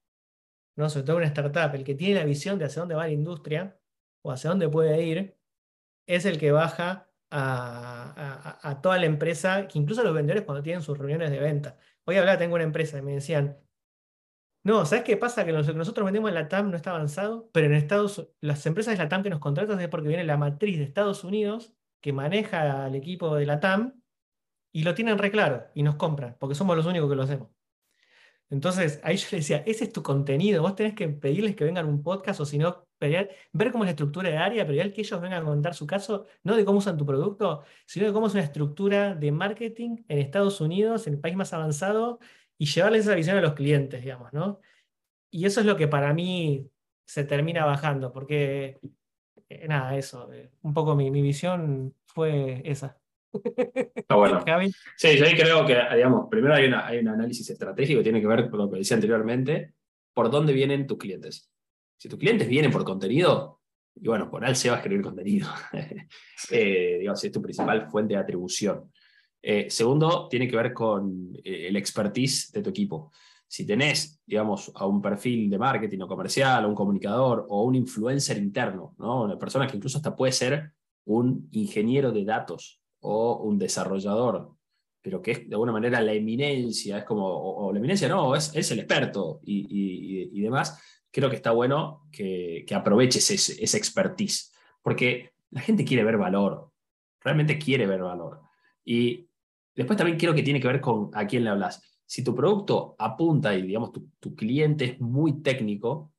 [SPEAKER 1] ¿no? sobre todo una startup, el que tiene la visión de hacia dónde va la industria o hacia dónde puede ir, es el que baja a, toda la empresa, que incluso los vendedores cuando tienen sus reuniones de venta. Hoy hablaba, tengo una empresa y me decían, no, ¿sabes qué pasa? Que nosotros vendemos en la TAM no está avanzado, pero en Estados las empresas de la TAM que nos contratan es porque viene la matriz de Estados Unidos que maneja al equipo de la TAM y lo tienen re claro y nos compran, porque somos los únicos que lo hacemos. Entonces, ahí yo le decía, ese es tu contenido, vos tenés que pedirles que vengan un podcast o si no, ver cómo es la estructura de área, pero que ellos vengan a contar su caso, no de cómo usan tu producto, sino de cómo es una estructura de marketing en Estados Unidos, en el país más avanzado, y llevarles esa visión a los clientes, digamos, ¿no? Y eso es lo que para mí se termina bajando, porque eh, nada, eso. Eh, un poco mi, visión fue esa.
[SPEAKER 2] Está bueno. Sí, yo ahí creo que, digamos, primero hay, una, hay un análisis estratégico que tiene que ver con lo que decía anteriormente, por dónde vienen tus clientes. Si tus clientes vienen por contenido, y bueno, por él se va a escribir contenido. eh, digamos, es tu principal fuente de atribución. Eh, segundo, tiene que ver con el expertise de tu equipo si tenés, digamos, a un perfil de marketing o comercial, o un comunicador, o un influencer interno, ¿no? una persona que incluso hasta puede ser un ingeniero de datos o un desarrollador, pero que es de alguna manera la eminencia, es como, o, la eminencia no, es, es el experto y, demás, creo que está bueno que, aproveches ese, ese expertise, porque la gente quiere ver valor, realmente quiere ver valor. Y después también creo que tiene que ver con a quién le hablas si tu producto apunta y digamos tu, cliente es muy técnico,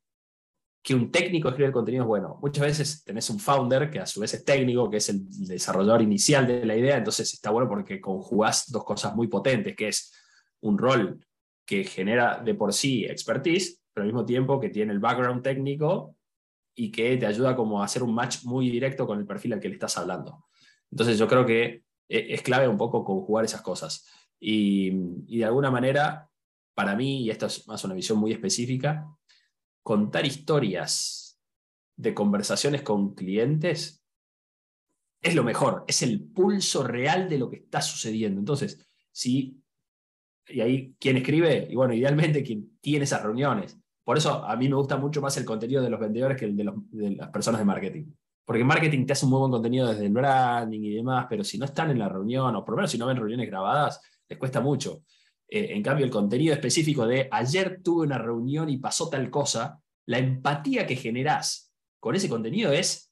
[SPEAKER 2] que un técnico escribe el contenido es bueno. Muchas veces tenés un founder que a su vez es técnico, que es el desarrollador inicial de la idea, entonces está bueno porque conjugás dos cosas muy potentes, que es un rol que genera de por sí expertise, pero al mismo tiempo que tiene el background técnico y que te ayuda como a hacer un match muy directo con el perfil al que le estás hablando. Entonces yo creo que eh, es clave un poco conjugar esas cosas. Y, de alguna manera, para mí, y esto es más una visión muy específica, contar historias de conversaciones con clientes es lo mejor, es el pulso real de lo que está sucediendo. Entonces, si, y ahí, ¿quién escribe? Y bueno, idealmente quien tiene esas reuniones. Por eso a mí me gusta mucho más el contenido de los vendedores que el de, las personas de marketing. Porque marketing te hace un muy buen contenido desde el branding y demás, pero si no están en la reunión, o por lo menos si no ven reuniones grabadas, les cuesta mucho. Eh, en cambio, el contenido específico de ayer tuve una reunión y pasó tal cosa, la empatía que generás con ese contenido es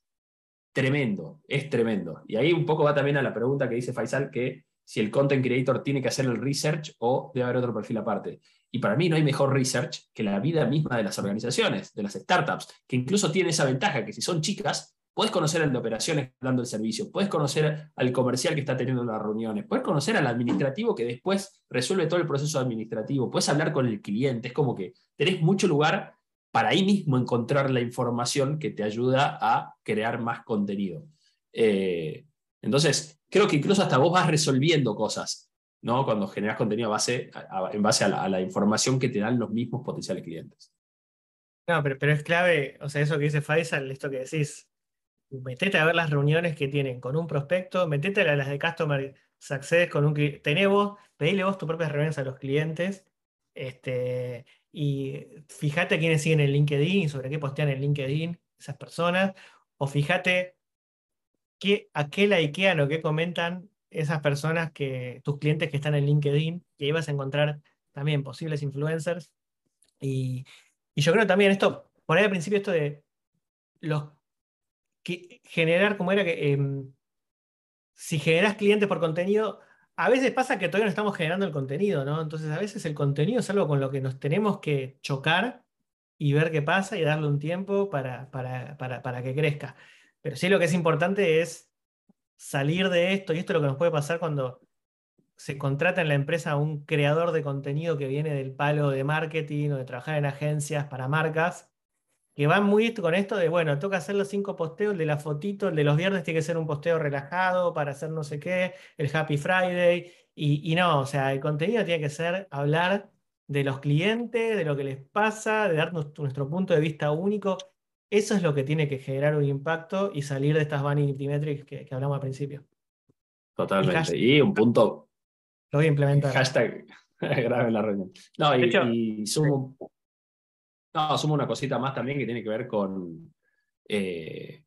[SPEAKER 2] tremendo, es tremendo. Y ahí un poco va también a la pregunta que dice Faisal, que si el content creator tiene que hacer el research o debe haber otro perfil aparte. Y para mí no hay mejor research que la vida misma de las organizaciones, de las startups, que incluso tiene esa ventaja que si son chicas, Puedes conocer al de operaciones dando el servicio, puedes conocer al comercial que está teniendo las reuniones, puedes conocer al administrativo que después resuelve todo el proceso administrativo, puedes hablar con el cliente, es como que tenés mucho lugar para ahí mismo encontrar la información que te ayuda a crear más contenido. Eh, entonces, creo que incluso hasta vos vas resolviendo cosas, ¿no? Cuando generas contenido en base a la, información que te dan los mismos potenciales clientes.
[SPEAKER 1] No, pero, es clave, o sea, eso que dice Faisal, esto que decís, metete a ver las reuniones que tienen con un prospecto, metete a las de Customer Success con un tenés vos, pedile vos tus propias reuniones a los clientes, este, y fíjate quiénes siguen en LinkedIn sobre qué postean en LinkedIn esas personas, o fíjate qué, a qué likean o qué comentan esas personas que, tus clientes que están en LinkedIn, que ibas a encontrar también posibles influencers. Y, yo creo también esto, por ahí al principio esto de los que generar, como era que em, si generas clientes por contenido, a veces pasa que todavía no estamos generando el contenido, ¿no? Entonces a veces el contenido es algo con lo que nos tenemos que chocar y ver qué pasa y darle un tiempo para, para, para que crezca. Pero sí lo que es importante es salir de esto, y esto es lo que nos puede pasar cuando se contrata en la empresa un creador de contenido que viene del palo de marketing o de trabajar en agencias para marcas, que van muy con esto de, bueno, toca hacer los cinco posteos, de la fotito, el de los viernes tiene que ser un posteo relajado para hacer no sé qué, el Happy Friday, y, y no, o sea, el contenido tiene que ser hablar de los clientes, de lo que les pasa, de dar nuestro punto de vista único. Eso es lo que tiene que generar un impacto y salir de estas vanity metrics que, hablamos al principio.
[SPEAKER 2] Totalmente. Y, un punto.
[SPEAKER 1] Lo voy a implementar.
[SPEAKER 2] Hashtag grave en la reunión. No, y, sumo, no, sumo una cosita más también que tiene que ver con eh,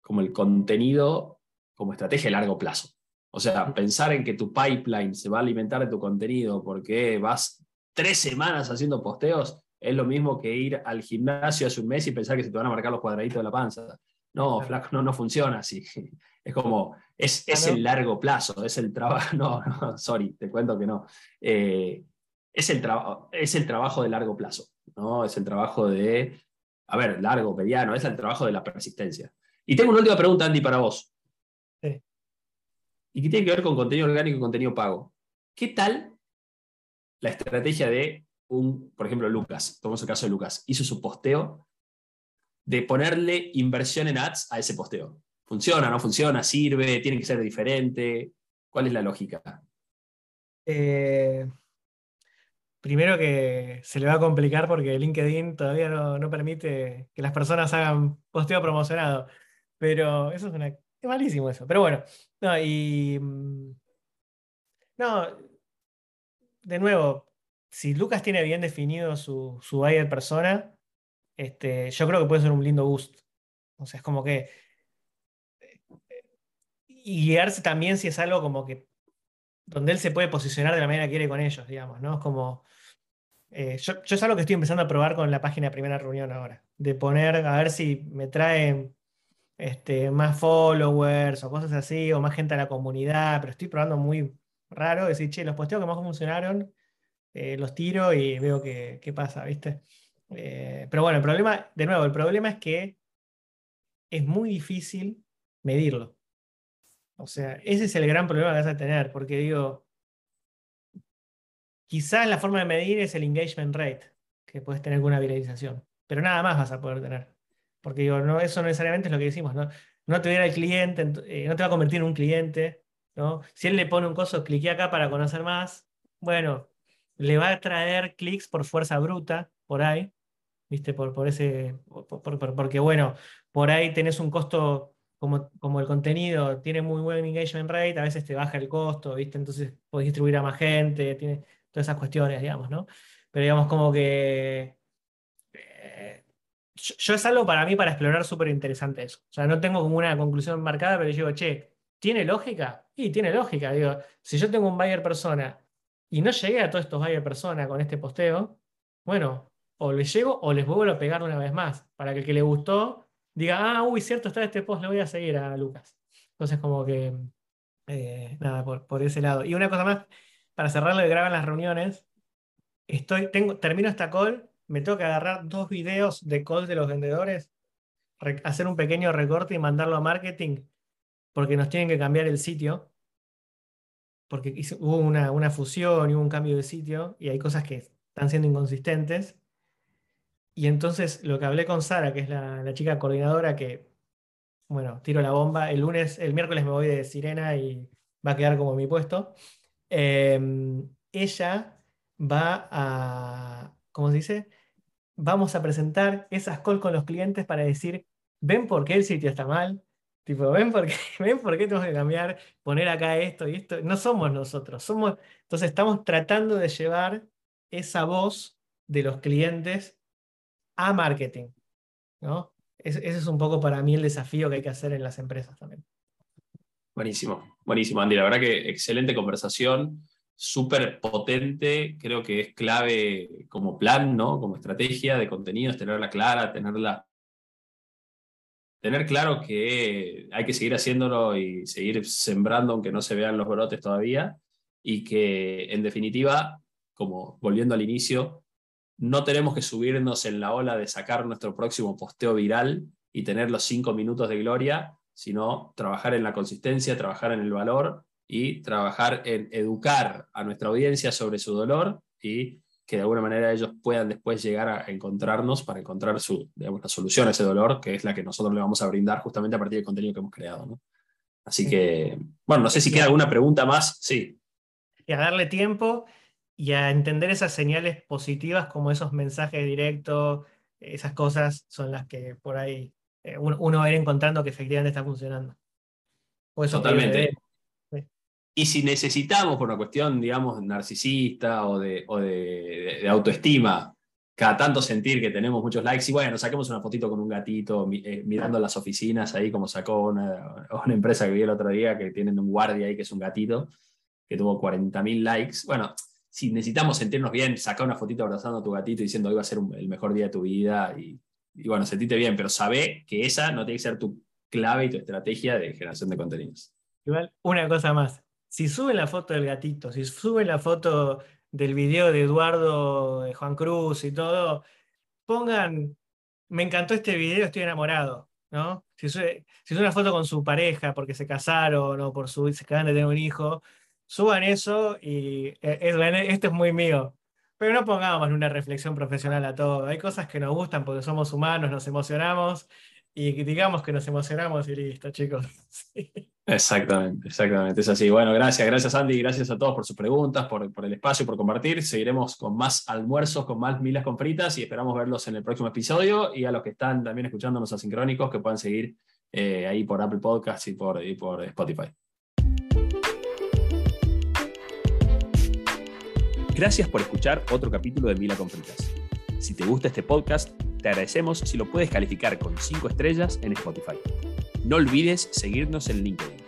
[SPEAKER 2] como el contenido como estrategia a largo plazo. O sea, pensar en que tu pipeline se va a alimentar de tu contenido porque vas tres semanas haciendo posteos, es lo mismo que ir al gimnasio hace un mes y pensar que se te van a marcar los cuadraditos de la panza. No, flaco, no, no funciona así. Es como, es, es el largo plazo, es el trabajo. No, no, sorry, te cuento que no. Eh, es, el es el trabajo de largo plazo, ¿no? Es el trabajo de, a ver, largo, mediano, es el trabajo de la persistencia. Y tengo una última pregunta, Andy, para vos. Sí. Y que tiene que ver con contenido orgánico y contenido pago. ¿Qué tal la estrategia de por ejemplo, Lucas, tomamos el caso de Lucas, hizo su posteo de ponerle inversión en ads a ese posteo. ¿Funciona, no funciona? ¿Sirve? ¿Tiene que ser diferente? ¿Cuál es la lógica?
[SPEAKER 1] Eh, primero que se le va a complicar porque LinkedIn todavía no, permite que las personas hagan posteo promocionado. Pero eso es, una, es malísimo eso. Pero bueno, no, y... Mm, no, de nuevo, si Lucas tiene bien definido su, buyer persona, este, yo creo que puede ser un lindo boost. O sea, es como que. Y guiarse también si es algo como que. donde él se puede posicionar de la manera que quiere con ellos, digamos, ¿no? Es como. Eh, yo, es algo que estoy empezando a probar con la página de primera reunión ahora. De poner, a ver si me traen este, más followers o cosas así, o más gente a la comunidad, pero estoy probando muy raro. Decir, che, los posteos que más funcionaron eh, los tiro y veo qué, pasa, ¿viste? Eh, pero bueno, el problema, de nuevo, el problema es que es muy difícil medirlo. O sea, ese es el gran problema que vas a tener, porque digo, quizás la forma de medir es el engagement rate, que puedes tener con una viralización, pero nada más vas a poder tener. Porque digo, no, eso necesariamente es lo que decimos, ¿no? No te viera el cliente, eh, no te va a convertir en un cliente, ¿no? Si él le pone un coso, clique acá para conocer más, bueno, le va a traer clics por fuerza bruta, por ahí, ¿viste? Por, por ese, porque bueno, por ahí tenés un costo, como, como el contenido tiene muy buen engagement rate, a veces te baja el costo, ¿viste? Entonces podés distribuir a más gente, tiene todas esas cuestiones, digamos, ¿no? Pero digamos como que... Eh, yo, es algo para mí para explorar súper interesante eso. O sea, no tengo como una conclusión marcada, pero digo, che, ¿tiene lógica? Sí, tiene lógica. Digo, si yo tengo un buyer persona y no llegué a todos estos varias personas con este posteo, bueno, o les llego o les vuelvo a pegar una vez más, para que el que le gustó diga, ah, uy, cierto está este post, le voy a seguir a Lucas. Entonces, como que, eh, nada, por, ese lado. Y una cosa más, para cerrar lo de grabar las reuniones, estoy, tengo, termino esta call, me tengo que agarrar dos videos de call de los vendedores hacer un pequeño recorte y mandarlo a marketing porque nos tienen que cambiar el sitio. Porque hubo una, una fusión y hubo un cambio de sitio y hay cosas que están siendo inconsistentes. Y entonces lo que hablé con Sara, que es la, chica coordinadora, que, bueno, tiro la bomba, el lunes, el miércoles me voy de Sirena y va a quedar como mi puesto. Em, ella va a, ¿cómo se dice? Vamos a presentar esas calls con los clientes para decir, ven por qué el sitio está mal, tipo, ven por qué, ven por tenemos que cambiar, poner acá esto y esto. No somos nosotros, somos, entonces estamos tratando de llevar esa voz de los clientes a marketing. ¿no? Ese, es un poco para mí el desafío que hay que hacer en las empresas también.
[SPEAKER 2] Buenísimo, buenísimo, Andy. La verdad que excelente conversación, súper potente. Creo que es clave como plan, ¿no? Como estrategia de contenidos, tenerla clara, tenerla. Tener claro que hay que seguir haciéndolo y seguir sembrando, aunque no se vean los brotes todavía. Y que, en definitiva, como volviendo al inicio, no tenemos que subirnos en la ola de sacar nuestro próximo posteo viral y tener los cinco minutos de gloria, sino trabajar en la consistencia, trabajar en el valor y trabajar en educar a nuestra audiencia sobre su dolor y que de alguna manera ellos puedan después llegar a encontrarnos para encontrar su, la solución a ese dolor, que es la que nosotros le vamos a brindar justamente a partir del contenido que hemos creado. Así que, bueno, no sé si queda alguna pregunta más. Sí.
[SPEAKER 1] Y a darle tiempo y a entender esas señales positivas como esos mensajes directos, esas cosas son las que por ahí eh, uno, va a ir encontrando que efectivamente está funcionando.
[SPEAKER 2] Totalmente. Y si necesitamos, por una cuestión, digamos, narcisista o de, de, autoestima, cada tanto sentir que tenemos muchos likes, y bueno, saquemos una fotito con un gatito eh, mirando las oficinas ahí, como sacó una, una, empresa que vi el otro día, que tienen un guardia ahí que es un gatito, que tuvo 40.000 likes. Bueno, si necesitamos sentirnos bien, saca una fotito abrazando a tu gatito diciendo hoy va a ser el mejor día de tu vida y, bueno, sentite bien, pero sabe que esa no tiene que ser tu clave y tu estrategia de generación de contenidos.
[SPEAKER 1] Igual, una cosa más. Si suben la foto del gatito, si suben la foto del video de Eduardo, de Juan Cruz y todo, pongan, me encantó este video, estoy enamorado, ¿no? Si sube, una foto con su pareja porque se casaron o por su, se acaban de tener un hijo, suban eso y eh, esto es muy mío. Pero no pongamos una reflexión profesional a todo. Hay cosas que nos gustan porque somos humanos, nos emocionamos y digamos que nos emocionamos y listo, chicos.
[SPEAKER 2] Exactamente, exactamente. Es así. Bueno, gracias, gracias Andy, gracias a todos por sus preguntas, por, por, el espacio, por compartir. Seguiremos con más almuerzos, con más milas con fritas y esperamos verlos en el próximo episodio. Y a los que están también escuchándonos asincrónicos, que puedan seguir eh, ahí por Apple Podcasts y por, y por Spotify. Gracias por escuchar otro capítulo de Mila con Fritas. Si te gusta este podcast, te agradecemos si lo puedes calificar con 5 estrellas en Spotify. No olvides seguirnos en LinkedIn.